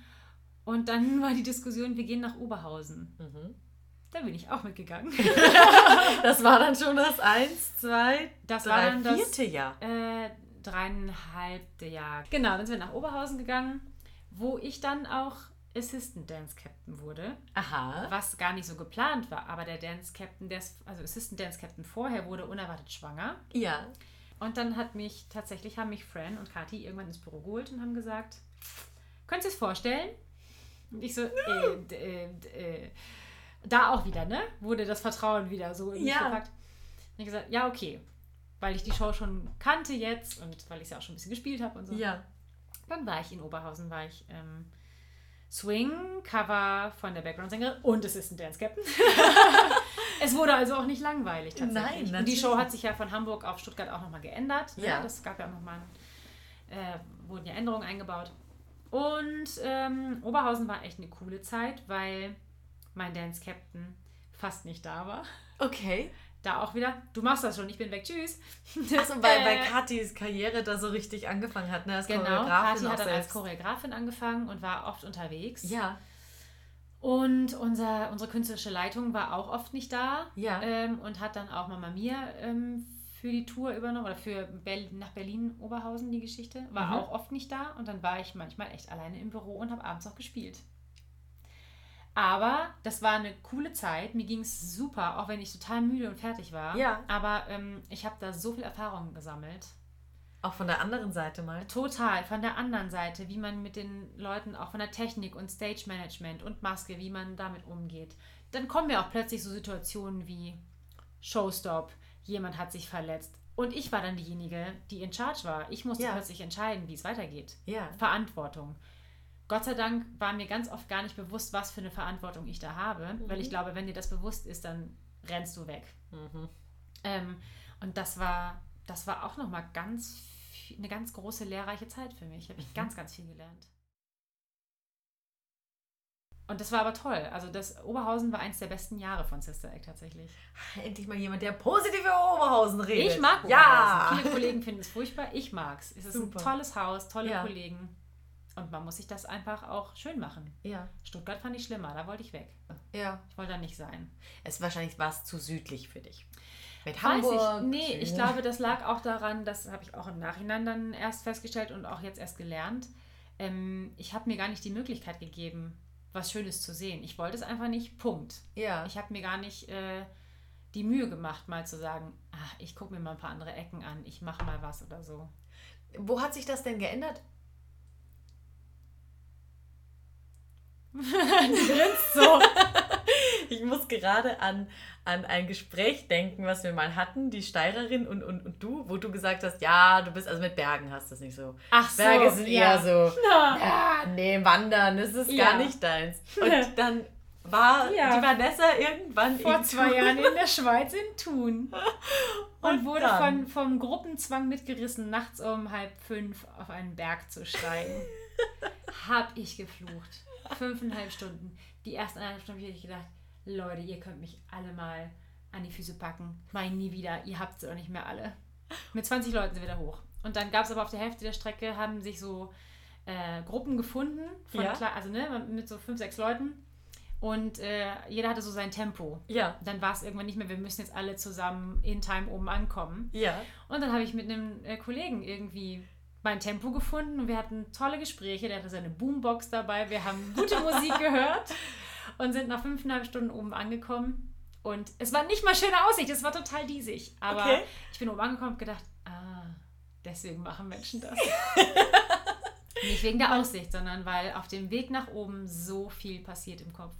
Speaker 2: und dann <laughs> war die Diskussion, wir gehen nach Oberhausen.
Speaker 1: Mhm.
Speaker 2: Da bin ich auch mitgegangen. <laughs>
Speaker 1: Das war dann schon das eins, zwei,
Speaker 2: Das war
Speaker 1: drei,
Speaker 2: dann das
Speaker 1: vierte Jahr.
Speaker 2: äh, dreieinhalbte Jahr. Genau, dann sind wir nach Oberhausen gegangen, wo ich dann auch Assistant Dance Captain wurde,
Speaker 1: Aha.
Speaker 2: was gar nicht so geplant war. Aber der Dance Captain, der ist, also Assistant Dance Captain vorher, wurde unerwartet schwanger.
Speaker 1: Ja.
Speaker 2: Und dann hat mich tatsächlich, haben mich Fran und Kathi irgendwann ins Büro geholt und haben gesagt, könntest du es vorstellen? Und ich so, äh, äh, äh, da auch wieder, ne? Wurde das Vertrauen wieder so in mich
Speaker 1: Ja.
Speaker 2: gepackt. Und ich gesagt, ja, okay. Weil ich die Show schon kannte jetzt und weil ich sie auch schon ein bisschen gespielt habe und so.
Speaker 1: Ja.
Speaker 2: Dann war ich in Oberhausen, war ich ähm, Swing, Cover von der Background-Sängerin und Assistant Dance Captain. <laughs> es wurde also auch nicht langweilig tatsächlich.
Speaker 1: Nein,
Speaker 2: und die Show hat sich ja von Hamburg auf Stuttgart auch nochmal geändert. ne?
Speaker 1: Ja.
Speaker 2: Das gab ja auch nochmal, äh, wurden ja Änderungen eingebaut. Und ähm, Oberhausen war echt eine coole Zeit, weil mein Dance Captain fast nicht da war.
Speaker 1: Okay.
Speaker 2: Da auch wieder, du machst das schon, ich bin weg, tschüss. <laughs>
Speaker 1: Also weil, weil
Speaker 2: Äh,
Speaker 1: Kathis Karriere da so richtig angefangen hat, ne? Als
Speaker 2: Genau,
Speaker 1: Choreografin
Speaker 2: Kathi hat dann als
Speaker 1: selbst.
Speaker 2: Choreografin angefangen und war oft unterwegs.
Speaker 1: Ja.
Speaker 2: Und unser, unsere künstlerische Leitung war auch oft nicht da
Speaker 1: Ja.
Speaker 2: ähm, und hat dann auch Mama Mia ähm, für die Tour übernommen oder für Ber nach Berlin-Oberhausen die Geschichte. War
Speaker 1: Mhm.
Speaker 2: auch oft nicht da und dann war ich manchmal echt alleine im Büro und habe abends auch gespielt. Aber das war eine coole Zeit. Mir ging es super, auch wenn ich total müde und fertig war.
Speaker 1: Ja.
Speaker 2: Aber ähm, ich habe da so viel Erfahrung gesammelt.
Speaker 1: Auch von der anderen Seite mal.
Speaker 2: Total, von der anderen Seite, wie man mit den Leuten, auch von der Technik und Stage Management und Maske, wie man damit umgeht. Dann kommen ja auch plötzlich so Situationen wie Showstop, jemand hat sich verletzt. Und ich war dann diejenige, die in Charge war. Ich musste
Speaker 1: Ja.
Speaker 2: plötzlich entscheiden, wie es weitergeht.
Speaker 1: Ja.
Speaker 2: Verantwortung. Gott sei Dank war mir ganz oft gar nicht bewusst, was für eine Verantwortung ich da habe, weil ich glaube, wenn dir das bewusst ist, dann rennst du weg.
Speaker 1: Mhm.
Speaker 2: Ähm, und das war, das war auch nochmal ganz viel, eine ganz große lehrreiche Zeit für mich. Habe ich ganz, ganz viel gelernt. Und das war aber toll. Also das Oberhausen war eins der besten Jahre von Sister Act tatsächlich.
Speaker 1: Endlich mal jemand, der positiv über Oberhausen redet.
Speaker 2: Ich mag
Speaker 1: Ja.
Speaker 2: Oberhausen. Viele Kollegen finden es furchtbar. Ich mag es. Es ist
Speaker 1: Super.
Speaker 2: ein tolles Haus, tolle
Speaker 1: Ja.
Speaker 2: Kollegen. Und man muss sich das einfach auch schön machen.
Speaker 1: Ja.
Speaker 2: Stuttgart fand ich schlimmer, da wollte ich weg.
Speaker 1: Ja.
Speaker 2: Ich wollte da nicht sein.
Speaker 1: Es wahrscheinlich war es zu südlich für dich. Mit
Speaker 2: Weiß
Speaker 1: Hamburg.
Speaker 2: ich. Nee, ich glaube, das lag auch daran, das habe ich auch im Nachhinein dann erst festgestellt und auch jetzt erst gelernt. Ähm, ich habe mir gar nicht die Möglichkeit gegeben, was Schönes zu sehen. Ich wollte es einfach nicht, Punkt.
Speaker 1: Ja.
Speaker 2: Ich habe mir gar nicht äh, die Mühe gemacht, mal zu sagen, ach, ich gucke mir mal ein paar andere Ecken an, ich mache mal was oder so.
Speaker 1: Wo hat sich das denn geändert? <laughs>
Speaker 2: Du grinst so. <laughs>
Speaker 1: Ich muss gerade an, an ein Gespräch denken, was wir mal hatten, die Steirerin und, und, und du, wo du gesagt hast, ja, du bist, also mit Bergen hast du es nicht so.
Speaker 2: Ach so.
Speaker 1: Berge sind
Speaker 2: ja.
Speaker 1: eher so,
Speaker 2: Ja.
Speaker 1: ja, nee, wandern, das ist
Speaker 2: Ja.
Speaker 1: gar nicht deins. Und <laughs> dann war
Speaker 2: Ja.
Speaker 1: die Vanessa irgendwann
Speaker 2: Vor zwei
Speaker 1: Thun
Speaker 2: Jahren in der Schweiz in Thun. und,
Speaker 1: Und
Speaker 2: wurde
Speaker 1: dann?
Speaker 2: von, vom Gruppenzwang mitgerissen, nachts um halb fünf auf einen Berg zu steigen. hab ich geflucht. Fünfeinhalb Stunden. Die ersten eineinhalb Stunden habe ich gedacht, Leute, ihr könnt mich alle mal an die Füße packen. Ich nie wieder. Ihr habt sie auch nicht mehr alle. Mit 20 Leuten sind wir da hoch. Und dann gab es aber auf der Hälfte der Strecke, haben sich so äh, Gruppen gefunden, von
Speaker 1: Ja.
Speaker 2: also ne, mit so fünf, sechs Leuten. Und äh, jeder hatte so sein Tempo.
Speaker 1: Ja.
Speaker 2: Dann war es irgendwann nicht mehr, wir müssen jetzt alle zusammen in Time oben ankommen.
Speaker 1: Ja.
Speaker 2: Und dann habe ich mit einem äh, Kollegen irgendwie mein Tempo gefunden und wir hatten tolle Gespräche. Der hatte seine Boombox dabei, wir haben gute Musik gehört <laughs> und sind nach fünfeinhalb Stunden oben angekommen. Und es war nicht mal schöne Aussicht, es war total diesig. Aber
Speaker 1: Okay.
Speaker 2: ich bin oben angekommen und gedacht, ah, deswegen machen Menschen das. <laughs> nicht wegen der Aussicht, sondern weil auf dem Weg nach oben so viel passiert im Kopf.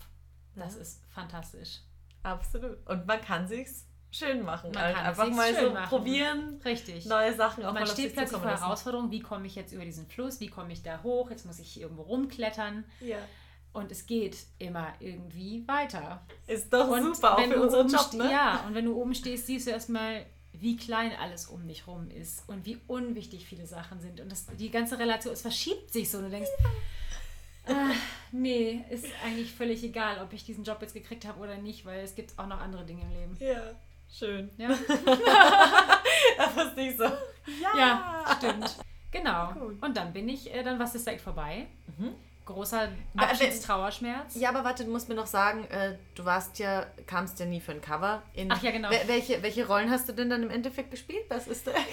Speaker 2: Das
Speaker 1: Ja.
Speaker 2: ist fantastisch.
Speaker 1: Absolut. Und man kann sich's schön machen.
Speaker 2: Man
Speaker 1: halt
Speaker 2: kann
Speaker 1: einfach mal so
Speaker 2: machen.
Speaker 1: probieren,
Speaker 2: Richtig.
Speaker 1: neue Sachen auch
Speaker 2: Man
Speaker 1: mal
Speaker 2: steht plötzlich vor
Speaker 1: lassen.
Speaker 2: Herausforderungen, wie komme ich jetzt über diesen Fluss, wie komme ich da hoch, jetzt muss ich irgendwo rumklettern
Speaker 1: Ja.
Speaker 2: und es geht immer irgendwie weiter.
Speaker 1: Ist doch
Speaker 2: Und
Speaker 1: super, auch für unseren Job, ne?
Speaker 2: Ja, und wenn du oben stehst, siehst du erstmal, wie klein alles um dich rum ist und wie unwichtig viele Sachen sind und das, die ganze Relation, es verschiebt sich so und du denkst, ah, nee, ist eigentlich völlig egal, ob ich diesen Job jetzt gekriegt habe oder nicht, weil es gibt auch noch andere Dinge im Leben.
Speaker 1: Ja, schön.
Speaker 2: Ja, <laughs>
Speaker 1: Das ist nicht so. Ja.
Speaker 2: ja stimmt. Genau.
Speaker 1: Cool.
Speaker 2: Und dann bin ich, äh, dann war es direkt vorbei.
Speaker 1: Mhm.
Speaker 2: Großer
Speaker 1: Wa-
Speaker 2: Abschiedstrauerschmerz.
Speaker 1: Ja, aber warte, du musst mir noch sagen, äh, du warst ja, kamst ja nie für ein Cover. In,
Speaker 2: Ach ja, genau.
Speaker 1: Wel- welche, welche Rollen hast du denn dann im Endeffekt gespielt? Was ist der? <laughs>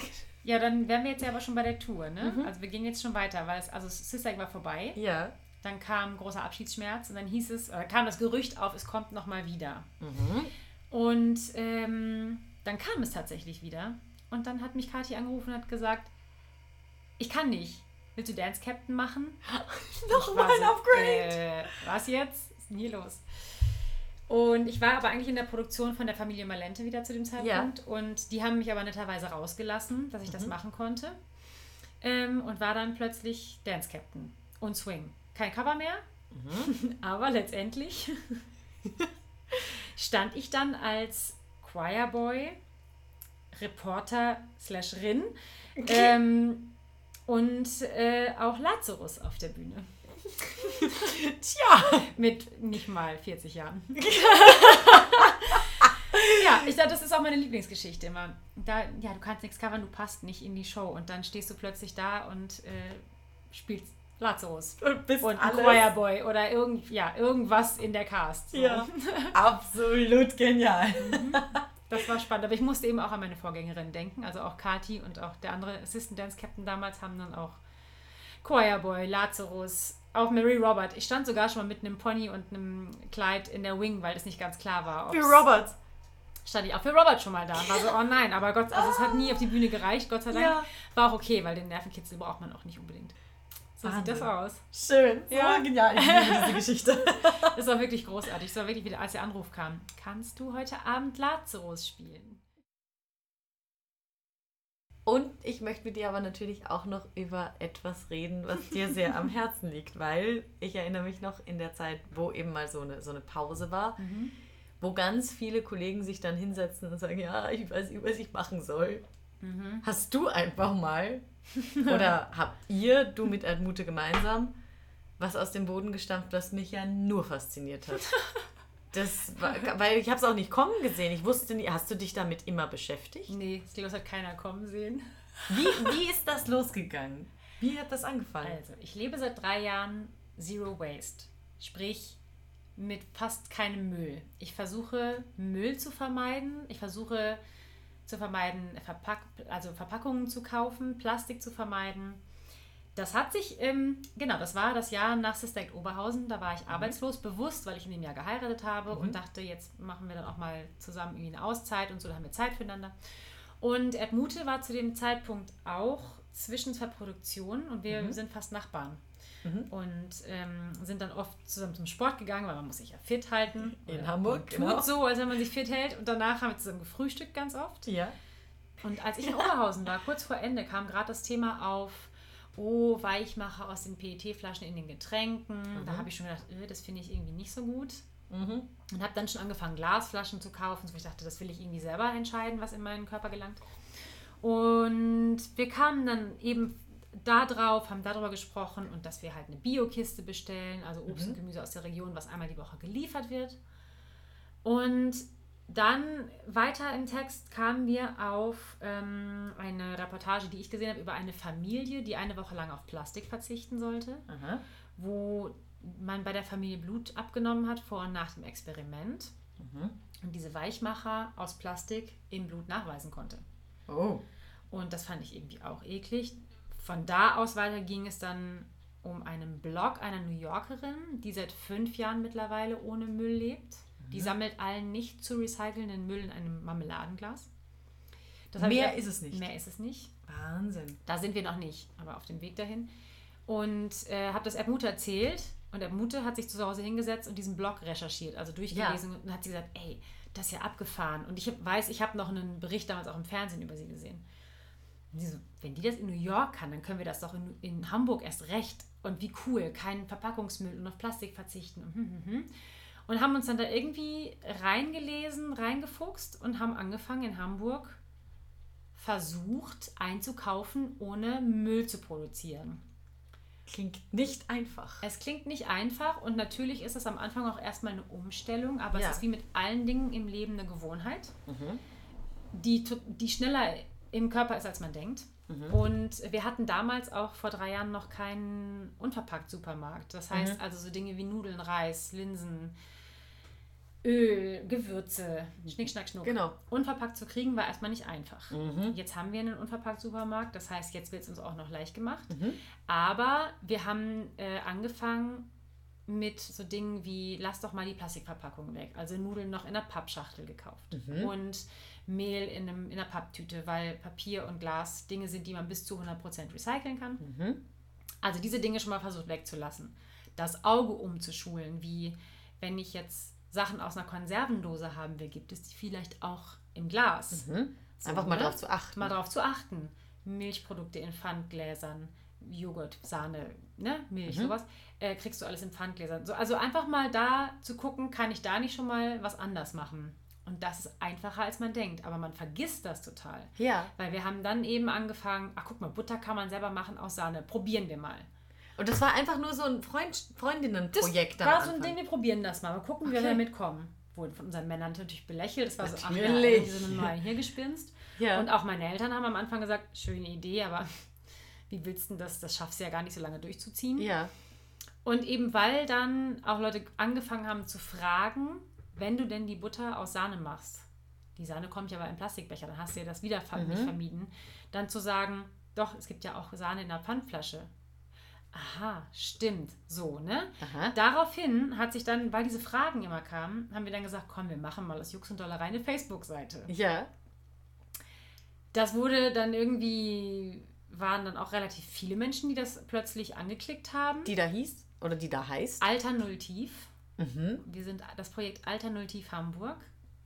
Speaker 2: Ja, dann wären wir jetzt ja aber schon bei der Tour, ne?
Speaker 1: Mhm.
Speaker 2: Also wir gehen jetzt schon weiter, weil es, also Sister war vorbei.
Speaker 1: Ja.
Speaker 2: Dann kam großer Abschiedsschmerz und dann hieß es, oder kam das Gerücht auf, es kommt nochmal wieder.
Speaker 1: Mhm.
Speaker 2: Und ähm, dann kam es tatsächlich wieder. Und dann hat mich Kathi angerufen und hat gesagt, ich kann nicht. Willst du Dance Captain machen? <laughs>
Speaker 1: Nochmal ein Upgrade.
Speaker 2: Äh, was jetzt? Was ist denn hier los? Und ich war aber eigentlich in der Produktion von der Familie Malente wieder zu dem Zeitpunkt. Und die haben mich aber netterweise rausgelassen, dass ich das machen konnte. Ähm, und war dann plötzlich Dance Captain und Swing. Kein Cover mehr, <laughs> aber letztendlich <laughs> stand ich dann als Choirboy, Reporter slash Rin ähm, und äh, auch Lazarus auf der Bühne. <laughs>
Speaker 1: Tja.
Speaker 2: Mit nicht mal 40 Jahren. <laughs> ja, ich dachte, das ist auch meine Lieblingsgeschichte immer. Da, ja, du kannst nichts covern, du passt nicht in die Show. Und dann stehst du plötzlich da und äh, spielst Lazarus.
Speaker 1: Und bist
Speaker 2: Und
Speaker 1: alles.
Speaker 2: Choirboy oder irgend, ja, irgendwas in der Cast. So.
Speaker 1: Ja. <laughs> Absolut genial.
Speaker 2: Das war spannend, aber ich musste eben auch an meine Vorgängerin denken. Also auch Kati und auch der andere Assistant Dance Captain damals haben dann auch Choirboy, Lazarus, auch Mary Robert. Ich stand sogar schon mal mit einem Pony und einem Kleid in der Wing, weil es nicht ganz klar war. Ob's-
Speaker 1: Robert.
Speaker 2: Stand ich auch für Robert schon mal da. War so, oh nein, aber Gott, also es hat nie auf die Bühne gereicht, Gott sei Dank.
Speaker 1: Ja.
Speaker 2: War auch okay, weil den Nervenkitzel braucht man auch nicht unbedingt. So sieht das aus.
Speaker 1: Schön.
Speaker 2: Ja.
Speaker 1: So genial. Ich liebe diese Geschichte. <laughs>
Speaker 2: Das war wirklich großartig. Es war wirklich wieder, als der Anruf kam. Kannst du heute Abend Lazarus spielen?
Speaker 1: Und ich möchte mit dir aber natürlich auch noch über etwas reden, was dir sehr am Herzen liegt, weil ich erinnere mich noch in der Zeit, wo eben mal so eine, so eine Pause war, wo ganz viele Kollegen sich dann hinsetzen und sagen, ja, ich weiß nicht, was ich machen soll. Hast du einfach mal, <laughs> oder habt ihr, du mit Edmute gemeinsam, was aus dem Boden gestampft, was mich ja nur fasziniert hat? <laughs> Das war, weil ich habe es auch nicht kommen gesehen. Ich wusste nie, hast du dich damit immer beschäftigt?
Speaker 2: Nee, das hat keiner kommen sehen.
Speaker 1: Wie, wie ist das losgegangen? Wie hat das angefangen?
Speaker 2: Also, ich lebe seit drei Jahren Zero Waste. Sprich, mit fast keinem Müll. Ich versuche, Müll zu vermeiden. Ich versuche zu vermeiden, Verpack also Verpackungen zu kaufen, Plastik zu vermeiden. Das hat sich, ähm, genau, das war das Jahr nach Sister Act Oberhausen. Da war ich arbeitslos, bewusst, weil ich in dem Jahr geheiratet habe und dachte, jetzt machen wir dann auch mal zusammen irgendwie eine Auszeit und so, da haben wir Zeit füreinander. Und Erdmute war zu dem Zeitpunkt auch zwischen zwei Produktionen und wir sind fast Nachbarn. Und ähm, sind dann oft zusammen zum Sport gegangen, weil man muss sich ja fit halten.
Speaker 1: In Hamburg,
Speaker 2: tut
Speaker 1: genau.
Speaker 2: so, als wenn man sich fit hält. Und danach haben wir zusammen gefrühstückt ganz oft.
Speaker 1: Ja.
Speaker 2: Und als ich in Oberhausen war, kurz vor Ende, kam gerade das Thema auf, oh, Weichmacher aus den PET-Flaschen in den Getränken. Da habe ich schon gedacht, äh, das finde ich irgendwie nicht so gut. Mhm. Und habe dann schon angefangen, Glasflaschen zu kaufen. So ich dachte, das will ich irgendwie selber entscheiden, was in meinen Körper gelangt. Und wir kamen dann eben da drauf, haben darüber gesprochen und dass wir halt eine Biokiste bestellen, also Obst mhm. und Gemüse aus der Region, was einmal die Woche geliefert wird. Und dann weiter im Text kamen wir auf ähm, eine Reportage, die ich gesehen habe, über eine Familie, die eine Woche lang auf Plastik verzichten sollte, Aha. wo man bei der Familie Blut abgenommen hat vor und nach dem Experiment mhm. und diese Weichmacher aus Plastik im Blut nachweisen konnte. Oh. Und das fand ich irgendwie auch eklig. Von da aus weiter ging es dann um einen Blog einer New Yorkerin, die seit fünf Jahren mittlerweile ohne Müll lebt. Die mhm. sammelt allen nicht zu recycelnden Müll in einem Marmeladenglas.
Speaker 1: mehr ist es nicht.
Speaker 2: Mehr ist es nicht.
Speaker 1: Wahnsinn.
Speaker 2: Da sind wir noch nicht, aber auf dem Weg dahin. Und äh, habe das Erdmute erzählt und Erdmute hat sich zu Hause hingesetzt und diesen Blog recherchiert, also durchgelesen ja. und hat sie gesagt, ey, das ist ja abgefahren. Und ich weiß, ich habe noch einen Bericht damals auch im Fernsehen über sie gesehen. Wenn die das in New York kann, dann können wir das doch in, in Hamburg erst recht. Und wie cool, keinen Verpackungsmüll und auf Plastik verzichten. Und, hm, hm, hm. und haben uns dann da irgendwie reingelesen, reingefuchst und haben angefangen in Hamburg versucht einzukaufen, ohne Müll zu produzieren.
Speaker 1: Klingt nicht einfach.
Speaker 2: Es klingt nicht einfach und natürlich ist es am Anfang auch erstmal eine Umstellung, aber ja. es ist wie mit allen Dingen im Leben eine Gewohnheit, mhm. die, die schneller im Körper ist, als man denkt. Mhm. Und wir hatten damals auch vor drei Jahren noch keinen Unverpackt-Supermarkt. Das heißt mhm. also so Dinge wie Nudeln, Reis, Linsen, Öl, Gewürze, Schnick, Schnack, Schnuck. Genau. Unverpackt zu kriegen war erstmal nicht einfach. Mhm. Jetzt haben wir einen Unverpackt-Supermarkt, das heißt, jetzt wird es uns auch noch leicht gemacht. Mhm. Aber wir haben äh, angefangen mit so Dingen wie, lass doch mal die Plastikverpackung weg. Also Nudeln noch in der Pappschachtel gekauft. Mhm. Und Mehl in, einem, in einer Papptüte, weil Papier und Glas Dinge sind, die man bis zu 100% recyceln kann. Mhm. Also diese Dinge schon mal versucht wegzulassen. Das Auge umzuschulen, wie wenn ich jetzt Sachen aus einer Konservendose haben will, gibt es die vielleicht auch im Glas.
Speaker 1: Mhm. So, Einfach mal ne? drauf zu achten.
Speaker 2: Mal drauf zu achten. Milchprodukte in Pfandgläsern, Joghurt, Sahne, ne? Milch, mhm. sowas, äh, kriegst du alles in Pfandgläsern. So, also einfach mal da zu gucken, kann ich da nicht schon mal was anders machen? Und das ist einfacher, als man denkt. Aber man vergisst das total. Ja. Weil wir haben dann eben angefangen, ach guck mal, Butter kann man selber machen aus Sahne. Probieren wir mal.
Speaker 1: Und das war einfach nur so ein Freund, Freundinnenprojekt.
Speaker 2: Das war so ein Ding, wir probieren das mal. Mal gucken, okay. wie wir damit kommen. Wurden von unseren Männern natürlich belächelt. Das war so, ach ja, so eine neue Hirngespinst. Ja. Und auch meine Eltern haben am Anfang gesagt, schöne Idee, aber <laughs> wie willst du das? Das schaffst du ja gar nicht so lange durchzuziehen. Ja. Und eben weil dann auch Leute angefangen haben zu fragen, wenn du denn die Butter aus Sahne machst, die Sahne kommt ja aber in Plastikbecher, dann hast du ja das wieder mhm. nicht vermieden, dann zu sagen, doch, es gibt ja auch Sahne in der Pfandflasche. Aha, stimmt, so, ne? Aha. Daraufhin hat sich dann, weil diese Fragen immer kamen, haben wir dann gesagt, komm, wir machen mal aus Jux und Dollerei eine Facebook-Seite. Ja. Das wurde dann irgendwie, waren dann auch relativ viele Menschen, die das plötzlich angeklickt haben.
Speaker 1: Die da hieß? Oder die da heißt?
Speaker 2: Alter Null Tief. Mhm. Wir sind das Projekt Alternativ Hamburg.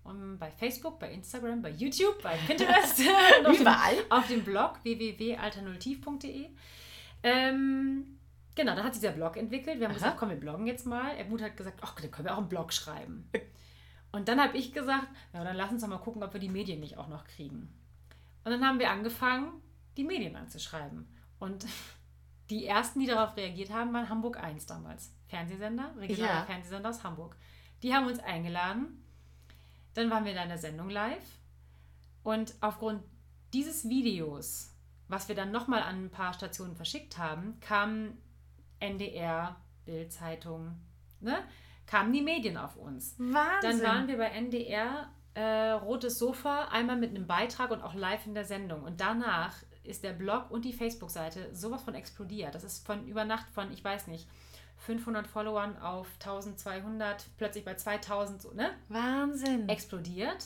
Speaker 2: Um, bei Facebook, bei Instagram, bei YouTube, bei Pinterest. <laughs> Überall. Dem, auf dem Blog www.alternativ.de. Ähm, genau, da hat sich der Blog entwickelt. Wir haben Aha. gesagt, komm, wir bloggen jetzt mal. Edmund hat gesagt, ach, dann können wir auch einen Blog schreiben. Und dann habe ich gesagt, ja, dann lass uns doch mal gucken, ob wir die Medien nicht auch noch kriegen. Und dann haben wir angefangen, die Medien anzuschreiben. Und <laughs> die ersten, die darauf reagiert haben, waren Hamburg 1 damals. Fernsehsender, regionaler ja. Fernsehsender aus Hamburg. Die haben uns eingeladen. Dann waren wir in einer Sendung live. Und aufgrund dieses Videos, was wir dann nochmal an ein paar Stationen verschickt haben, kam NDR, Bildzeitung, ne? kamen die Medien auf uns. Wahnsinn. Dann waren wir bei NDR äh, Rotes Sofa, einmal mit einem Beitrag und auch live in der Sendung. Und danach ist der Blog und die Facebook-Seite sowas von explodiert. Das ist von über Nacht von, ich weiß nicht, 500 Followern auf 1200, plötzlich bei 2000, so, ne?
Speaker 1: Wahnsinn.
Speaker 2: Explodiert.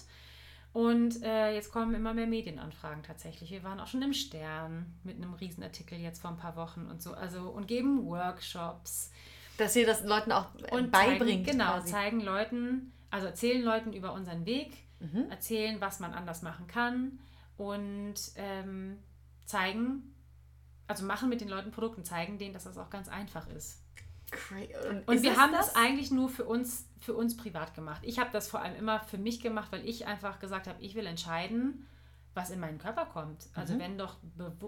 Speaker 2: Und äh, jetzt kommen immer mehr Medienanfragen tatsächlich. Wir waren auch schon im Stern mit einem Riesenartikel jetzt vor ein paar Wochen und so. Also und geben Workshops.
Speaker 1: Dass ihr das Leuten auch äh, und beibringt.
Speaker 2: Zeigen, genau, quasi. zeigen Leuten, also erzählen Leuten über unseren Weg, mhm. erzählen, was man anders machen kann und ähm, zeigen, also machen mit den Leuten Produkten, zeigen denen, dass das auch ganz einfach ist. Und, und wir haben das? das eigentlich nur für uns, für uns privat gemacht. Ich habe das vor allem immer für mich gemacht, weil ich einfach gesagt habe, ich will entscheiden, was in meinen Körper kommt. Also mhm. wenn doch,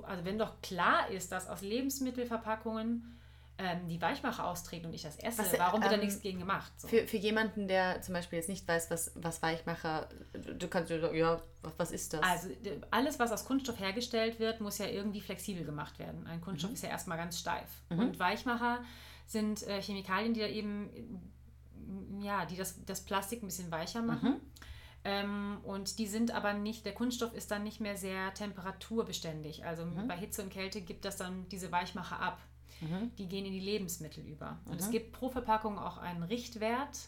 Speaker 2: also wenn doch klar ist, dass aus Lebensmittelverpackungen ähm, die Weichmacher austreten und ich das esse, was, warum wird ähm, da nichts gegen gemacht?
Speaker 1: So. Für, für jemanden, der zum Beispiel jetzt nicht weiß, was, was Weichmacher, du kannst ja, was, was ist das?
Speaker 2: Also alles, was aus Kunststoff hergestellt wird, muss ja irgendwie flexibel gemacht werden. Ein Kunststoff mhm. ist ja erstmal ganz steif. Mhm. Und Weichmacher sind äh, Chemikalien, die da eben, ja, die das, das Plastik ein bisschen weicher machen. Mhm. Ähm, und die sind aber nicht, der Kunststoff ist dann nicht mehr sehr temperaturbeständig. Also mhm. bei Hitze und Kälte gibt das dann diese Weichmacher ab. Mhm. Die gehen in die Lebensmittel über. Und mhm. es gibt pro Verpackung auch einen Richtwert,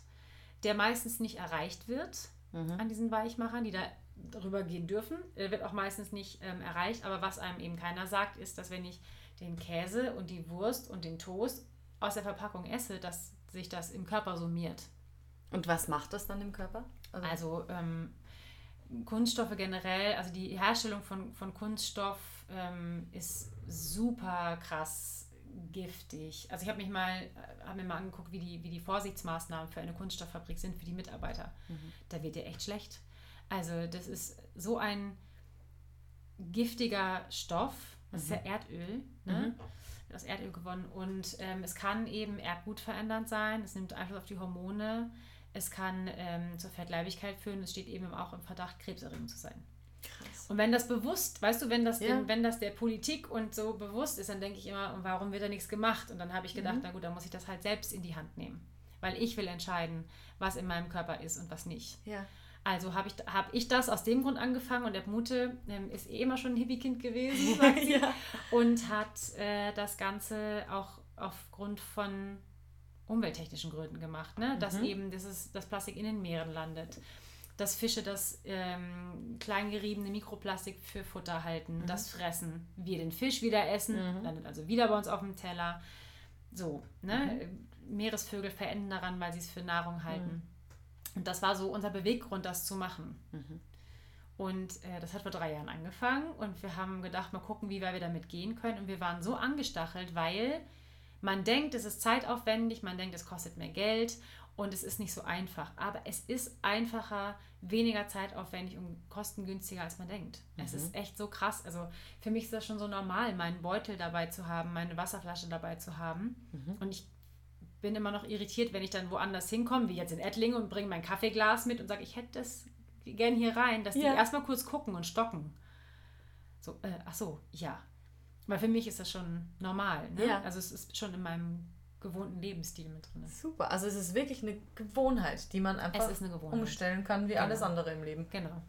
Speaker 2: der meistens nicht erreicht wird mhm. an diesen Weichmachern, die da drüber gehen dürfen. Der wird auch meistens nicht ähm, erreicht. Aber was einem eben keiner sagt, ist, dass wenn ich den Käse und die Wurst und den Toast aus der Verpackung esse, dass sich das im Körper summiert.
Speaker 1: Und was macht das dann im Körper?
Speaker 2: Also, also ähm, Kunststoffe generell, also die Herstellung von, von Kunststoff ähm, ist super krass giftig. Also ich habe mich mal, äh, habe mir mal angeguckt, wie die, wie die Vorsichtsmaßnahmen für eine Kunststofffabrik sind für die Mitarbeiter. Mhm. Da wird dir echt schlecht. Also das ist so ein giftiger Stoff, das mhm. ist ja Erdöl, ne? Mhm aus Erdöl gewonnen. Und ähm, es kann eben erbgutverändernd sein. Es nimmt Einfluss auf die Hormone. Es kann ähm, zur Fettleibigkeit führen. Es steht eben auch im Verdacht, krebserregend zu sein. Krass. Und wenn das bewusst, weißt du, wenn das, ja. den, wenn das der Politik und so bewusst ist, dann denke ich immer, warum wird da nichts gemacht? Und dann habe ich gedacht, mhm. na gut, dann muss ich das halt selbst in die Hand nehmen. Weil ich will entscheiden, was in meinem Körper ist und was nicht. Ja. Also habe ich, hab ich das aus dem Grund angefangen und der Mute ähm, ist eh immer schon ein Hippie-Kind gewesen, <laughs> sagt sie, ja. und hat äh, das Ganze auch aufgrund von umwelttechnischen Gründen gemacht, ne? dass mhm. eben dieses, das Plastik in den Meeren landet, dass Fische das ähm, kleingeriebene Mikroplastik für Futter halten, mhm. das fressen, wir den Fisch wieder essen, mhm. landet also wieder bei uns auf dem Teller. So, ne? Mhm. Meeresvögel verenden daran, weil sie es für Nahrung halten. Mhm. Und das war so unser Beweggrund, das zu machen. Mhm. Und äh, das hat vor drei Jahren angefangen und wir haben gedacht, mal gucken, wie weit wir damit gehen können. Und wir waren so angestachelt, weil man denkt, es ist zeitaufwendig, man denkt, es kostet mehr Geld und es ist nicht so einfach. Aber es ist einfacher, weniger zeitaufwendig und kostengünstiger, als man denkt. Mhm. Es ist echt so krass. Also für mich ist das schon so normal, meinen Beutel dabei zu haben, meine Wasserflasche dabei zu haben. Mhm. Und ich bin immer noch irritiert, wenn ich dann woanders hinkomme, wie jetzt in Ettlingen und bringe mein Kaffeeglas mit und sage, ich hätte das gern hier rein, dass die ja. erstmal kurz gucken und stocken. So, äh, ach so, ja. Weil für mich ist das schon normal. Ne? Ja. Also es ist schon in meinem gewohnten Lebensstil mit drin.
Speaker 1: Super, also es ist wirklich eine Gewohnheit, die man einfach umstellen kann, wie genau. alles andere im Leben.
Speaker 2: Genau.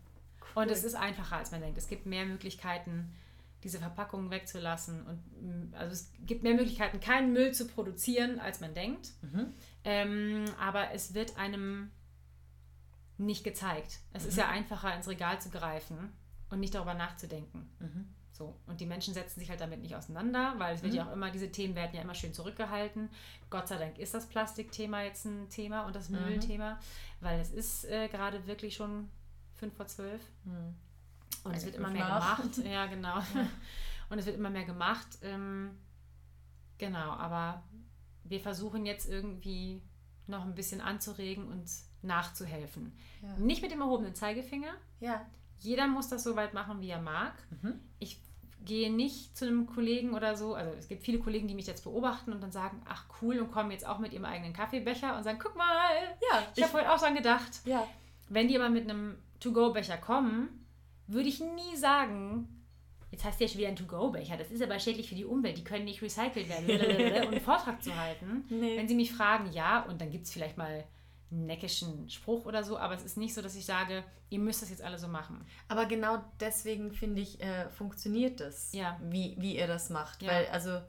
Speaker 2: Cool. Und es ist einfacher, als man denkt. Es gibt mehr Möglichkeiten, diese Verpackungen wegzulassen. Und mm, also es gibt mehr Möglichkeiten, keinen Müll zu produzieren, als man denkt. Mhm. Ähm, aber es wird einem nicht gezeigt. Es mhm. ist ja einfacher, ins Regal zu greifen und nicht darüber nachzudenken. Mhm. So. Und die Menschen setzen sich halt damit nicht auseinander, weil es wird ja mhm. auch immer, diese Themen werden ja immer schön zurückgehalten. Gott sei Dank ist das Plastikthema jetzt ein Thema und das mhm. Müllthema, weil es ist äh, gerade wirklich schon fünf vor zwölf. Mhm. Und es wird immer mehr gemacht. <laughs> Ja, genau. Ja. Und es wird immer mehr gemacht. Ähm, genau, aber wir versuchen jetzt irgendwie noch ein bisschen anzuregen und nachzuhelfen. Ja. Nicht mit dem erhobenen Zeigefinger. Ja. Jeder muss das so weit machen, wie er mag. Mhm. Ich gehe nicht zu einem Kollegen oder so. Also es gibt viele Kollegen, die mich jetzt beobachten und dann sagen, ach cool, und kommen jetzt auch mit ihrem eigenen Kaffeebecher und sagen, guck mal, ja, ich, ich habe heute auch dran gedacht. Ja. Wenn die aber mit einem To-Go-Becher kommen, würde ich nie sagen, jetzt hast du ja schon wieder einen To-Go-Becher, das ist aber schädlich für die Umwelt, die können nicht recycelt werden, und einen Vortrag zu halten. <laughs> Nee. Wenn sie mich fragen, ja, und dann gibt es vielleicht mal einen neckischen Spruch oder so, aber es ist nicht so, dass ich sage, ihr müsst das jetzt alle so machen.
Speaker 1: Aber genau deswegen finde ich, äh, funktioniert das, ja. wie, wie ihr das macht. Ja. Weil, also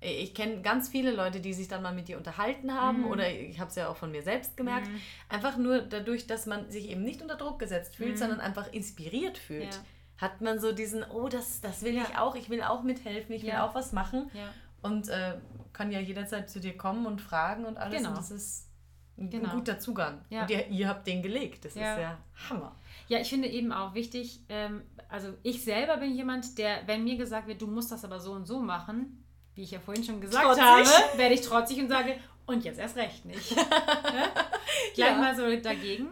Speaker 1: ich kenne ganz viele Leute, die sich dann mal mit dir unterhalten haben mhm. oder ich habe es ja auch von mir selbst gemerkt. Mhm. Einfach nur dadurch, dass man sich eben nicht unter Druck gesetzt fühlt, mhm. sondern einfach inspiriert fühlt, ja. hat man so diesen, oh, das, das will ja. ich auch, ich will auch mithelfen, ich will auch was machen. Und äh, kann ja jederzeit zu dir kommen und fragen und alles. Genau. Und das ist ein, genau. guter Zugang. Und ihr, ihr, habt den gelegt. Das ist ja Hammer.
Speaker 2: Ja, ich finde eben auch wichtig, ähm, also ich selber bin jemand, der, wenn mir gesagt wird, du musst das aber so und so machen, wie ich ja vorhin schon gesagt
Speaker 1: Trotzig.
Speaker 2: habe, werde ich trotzig und sage, und jetzt erst recht nicht. ja? <laughs> Gleich
Speaker 1: Ja.
Speaker 2: mal so dagegen.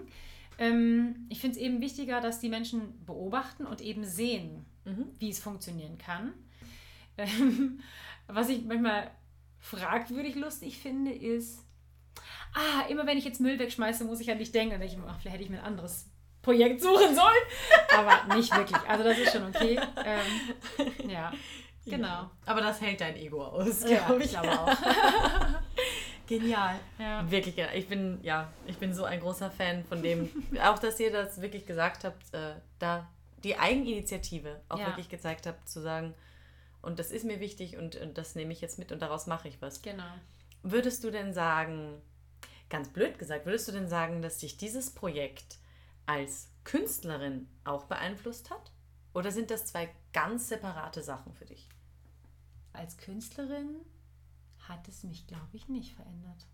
Speaker 2: Ähm, ich finde es eben wichtiger, dass die Menschen beobachten und eben sehen,
Speaker 1: Mhm.
Speaker 2: wie es funktionieren kann. Ähm, was ich manchmal fragwürdig lustig finde, ist, ah, immer wenn ich jetzt Müll wegschmeiße, muss ich an dich denken. Und denke ich, ach, vielleicht hätte ich mir ein anderes Projekt suchen sollen. Aber nicht wirklich. Also das ist schon okay. Ähm, ja, genau.
Speaker 1: Aber das hält dein Ego aus,
Speaker 2: Ja,
Speaker 1: glaube
Speaker 2: ich
Speaker 1: ich.
Speaker 2: glaube auch. <laughs>
Speaker 1: Genial.
Speaker 2: Ja.
Speaker 1: Wirklich, genial. ich bin, ja, ich bin so ein großer Fan von dem, <laughs> auch dass ihr das wirklich gesagt habt, äh, da die Eigeninitiative auch
Speaker 2: Ja.
Speaker 1: wirklich gezeigt habt, zu sagen, und das ist mir wichtig und, und das nehme ich jetzt mit und daraus mache ich was.
Speaker 2: Genau.
Speaker 1: Würdest du denn sagen, ganz blöd gesagt, würdest du denn sagen, dass dich dieses Projekt als Künstlerin auch beeinflusst hat? Oder sind das zwei ganz separate Sachen für dich?
Speaker 2: Als Künstlerin hat es mich, glaube ich, nicht verändert.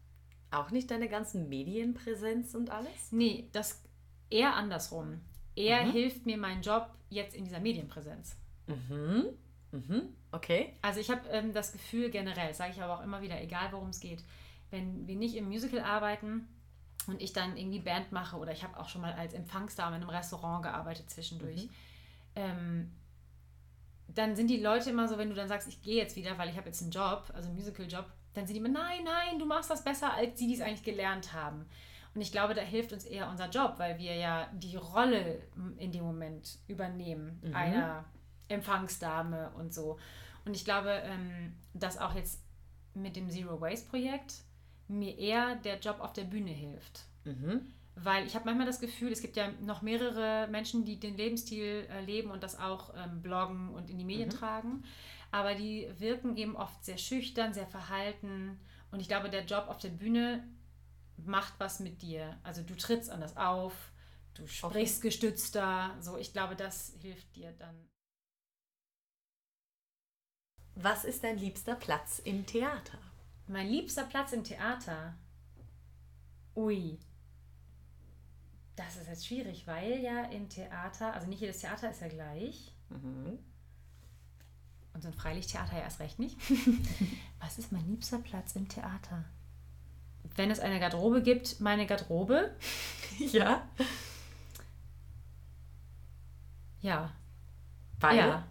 Speaker 1: Auch nicht deine ganzen Medienpräsenz und alles?
Speaker 2: Nee, das eher andersrum. Er
Speaker 1: Mhm.
Speaker 2: hilft mir meinen Job jetzt in dieser Medienpräsenz.
Speaker 1: Mhm. Mhm. Okay.
Speaker 2: Also ich habe ähm, das Gefühl generell, sage ich aber auch immer wieder, egal worum es geht, wenn wir nicht im Musical arbeiten und ich dann irgendwie Band mache oder ich habe auch schon mal als Empfangsdame in einem Restaurant gearbeitet zwischendurch, ähm, dann sind die Leute immer so, wenn du dann sagst, ich gehe jetzt wieder, weil ich habe jetzt einen Job, also einen Musical-Job, dann sind die immer, nein, nein, du machst das besser, als die, die es eigentlich gelernt haben. Und ich glaube, da hilft uns eher unser Job, weil wir ja die Rolle in dem Moment übernehmen,
Speaker 1: Mhm.
Speaker 2: einer Empfangsdame und so. Und ich glaube, ähm, dass auch jetzt mit dem Zero Waste Projekt mir eher der Job auf der Bühne hilft.
Speaker 1: Mhm.
Speaker 2: Weil ich habe manchmal das Gefühl, es gibt ja noch mehrere Menschen, die den Lebensstil äh, leben und das auch ähm, bloggen und in die Medien
Speaker 1: Mhm.
Speaker 2: tragen. Aber die wirken eben oft sehr schüchtern, sehr verhalten. Und ich glaube, der Job auf der Bühne macht was mit dir. Also du trittst anders auf, du sprichst gestützter. So, ich glaube, das hilft dir dann.
Speaker 1: Was ist dein liebster Platz im Theater?
Speaker 2: Mein liebster Platz im Theater. Ui. Das ist jetzt schwierig, weil ja im Theater, also nicht jedes Theater ist ja gleich.
Speaker 1: Mhm.
Speaker 2: Und so ein Freilichttheater ja erst recht nicht. <laughs> Was ist mein liebster Platz im Theater? Wenn es eine Garderobe gibt, meine Garderobe. <laughs>
Speaker 1: Ja.
Speaker 2: Ja.
Speaker 1: Weil?
Speaker 2: Ja.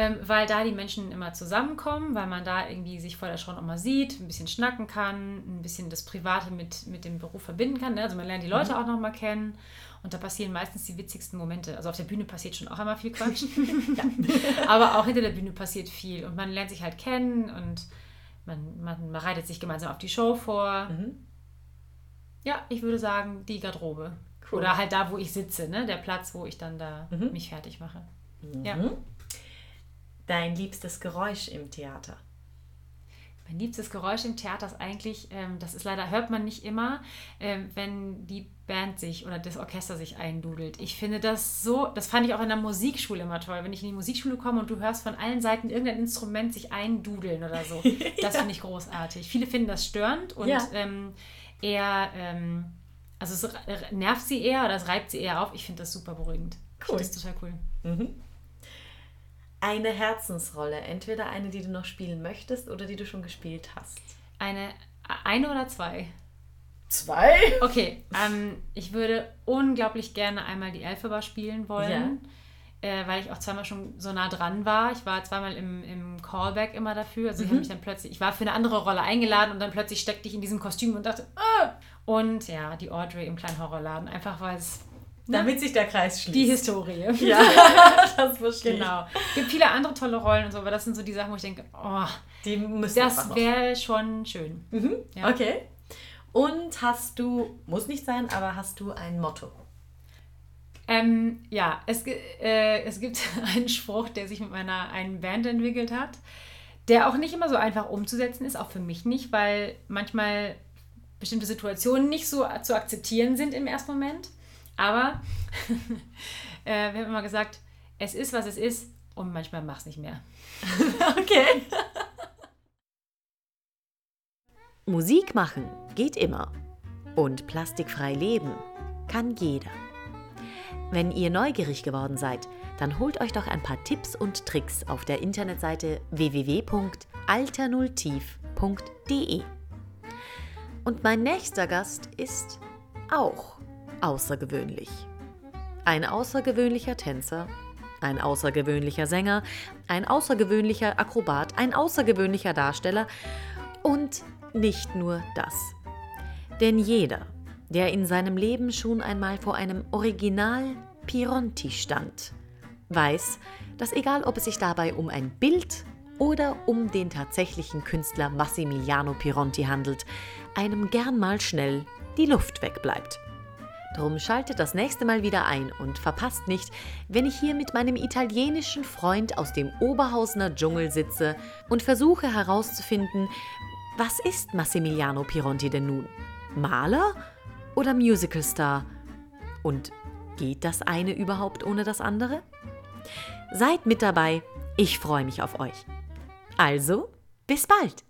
Speaker 2: Ähm, weil da die Menschen immer zusammenkommen, weil man da irgendwie sich vor der Show nochmal sieht, ein bisschen schnacken kann, ein bisschen das Private mit, mit dem Beruf verbinden kann. Ne? Also man lernt die Leute auch nochmal kennen und da passieren meistens die witzigsten Momente. Also auf der Bühne passiert schon auch immer viel Quatsch. <laughs> Aber auch hinter der Bühne passiert viel und man lernt sich halt kennen und man, man bereitet sich gemeinsam auf die Show vor.
Speaker 1: Mhm.
Speaker 2: Ja, ich würde sagen, die Garderobe.
Speaker 1: Cool.
Speaker 2: Oder halt da, wo ich sitze, ne? der Platz, wo ich dann da
Speaker 1: Mhm.
Speaker 2: mich fertig mache.
Speaker 1: Mhm.
Speaker 2: Ja.
Speaker 1: Dein liebstes Geräusch im Theater?
Speaker 2: Mein liebstes Geräusch im Theater ist eigentlich, ähm, das ist leider, hört man nicht immer, ähm, wenn die Band sich oder das Orchester sich eindudelt. Ich finde das so, das fand ich auch in der Musikschule immer toll. Wenn ich in die Musikschule komme und du hörst von allen Seiten irgendein Instrument sich eindudeln oder so. <laughs> Das finde ich großartig. Viele finden das störend und
Speaker 1: Ja.
Speaker 2: ähm, eher, ähm, also es nervt sie eher oder es reibt sie eher auf. Ich finde das super beruhigend. Ich
Speaker 1: Cool.
Speaker 2: finde das total cool.
Speaker 1: Mhm. Eine Herzensrolle, entweder eine, die du noch spielen möchtest oder die du schon gespielt hast.
Speaker 2: Eine, eine oder zwei?
Speaker 1: Zwei?
Speaker 2: Okay, ähm, ich würde unglaublich gerne einmal die Elphaba spielen wollen, äh, weil ich auch zweimal schon so nah dran war. Ich war zweimal im, im Callback immer dafür. Also ich habe mich dann plötzlich, ich war für eine andere Rolle eingeladen und dann plötzlich steckte ich in diesem Kostüm und dachte, ah! Und ja, die Audrey im kleinen Horrorladen, einfach weil es
Speaker 1: Damit sich der Kreis schließt.
Speaker 2: die Historie.
Speaker 1: Ja, <laughs> das verstehe.
Speaker 2: Genau. Es gibt viele andere tolle Rollen und so, aber das sind so die Sachen, wo ich denke, oh,
Speaker 1: Die müssen
Speaker 2: das wäre schon schön.
Speaker 1: Mhm.
Speaker 2: Ja.
Speaker 1: Okay. Und hast du, muss nicht sein, aber hast du ein Motto?
Speaker 2: Ähm, ja, es, äh, es gibt <laughs> einen Spruch, der sich mit meiner einen Band entwickelt hat, der auch nicht immer so einfach umzusetzen ist, auch für mich nicht, weil manchmal bestimmte Situationen nicht so zu akzeptieren sind im ersten Moment. Aber <laughs> äh, wir haben immer gesagt, es ist, was es ist und manchmal mach es nicht mehr. <laughs>
Speaker 1: Okay.
Speaker 3: Musik machen geht immer. Und plastikfrei leben kann jeder. Wenn ihr neugierig geworden seid,
Speaker 1: dann holt euch doch ein paar Tipps und Tricks auf der Internetseite www.alternultiv.de. Und mein nächster Gast ist auch außergewöhnlich. Ein außergewöhnlicher Tänzer, ein außergewöhnlicher Sänger, ein außergewöhnlicher Akrobat, ein außergewöhnlicher Darsteller und nicht nur das. Denn jeder, der in seinem Leben schon einmal vor einem Original Pironti stand, weiß, dass egal ob es sich dabei um ein Bild oder um den tatsächlichen Künstler Massimiliano Pironti handelt, einem gern mal schnell die Luft wegbleibt. Drum schaltet das nächste Mal wieder ein und verpasst nicht, wenn ich hier mit meinem italienischen Freund aus dem Oberhausener Dschungel sitze und versuche herauszufinden, was ist Massimiliano Pironti denn nun? Maler oder Musicalstar? Und geht das eine überhaupt ohne das andere? Seid mit dabei, ich freue mich auf euch. Also, bis bald!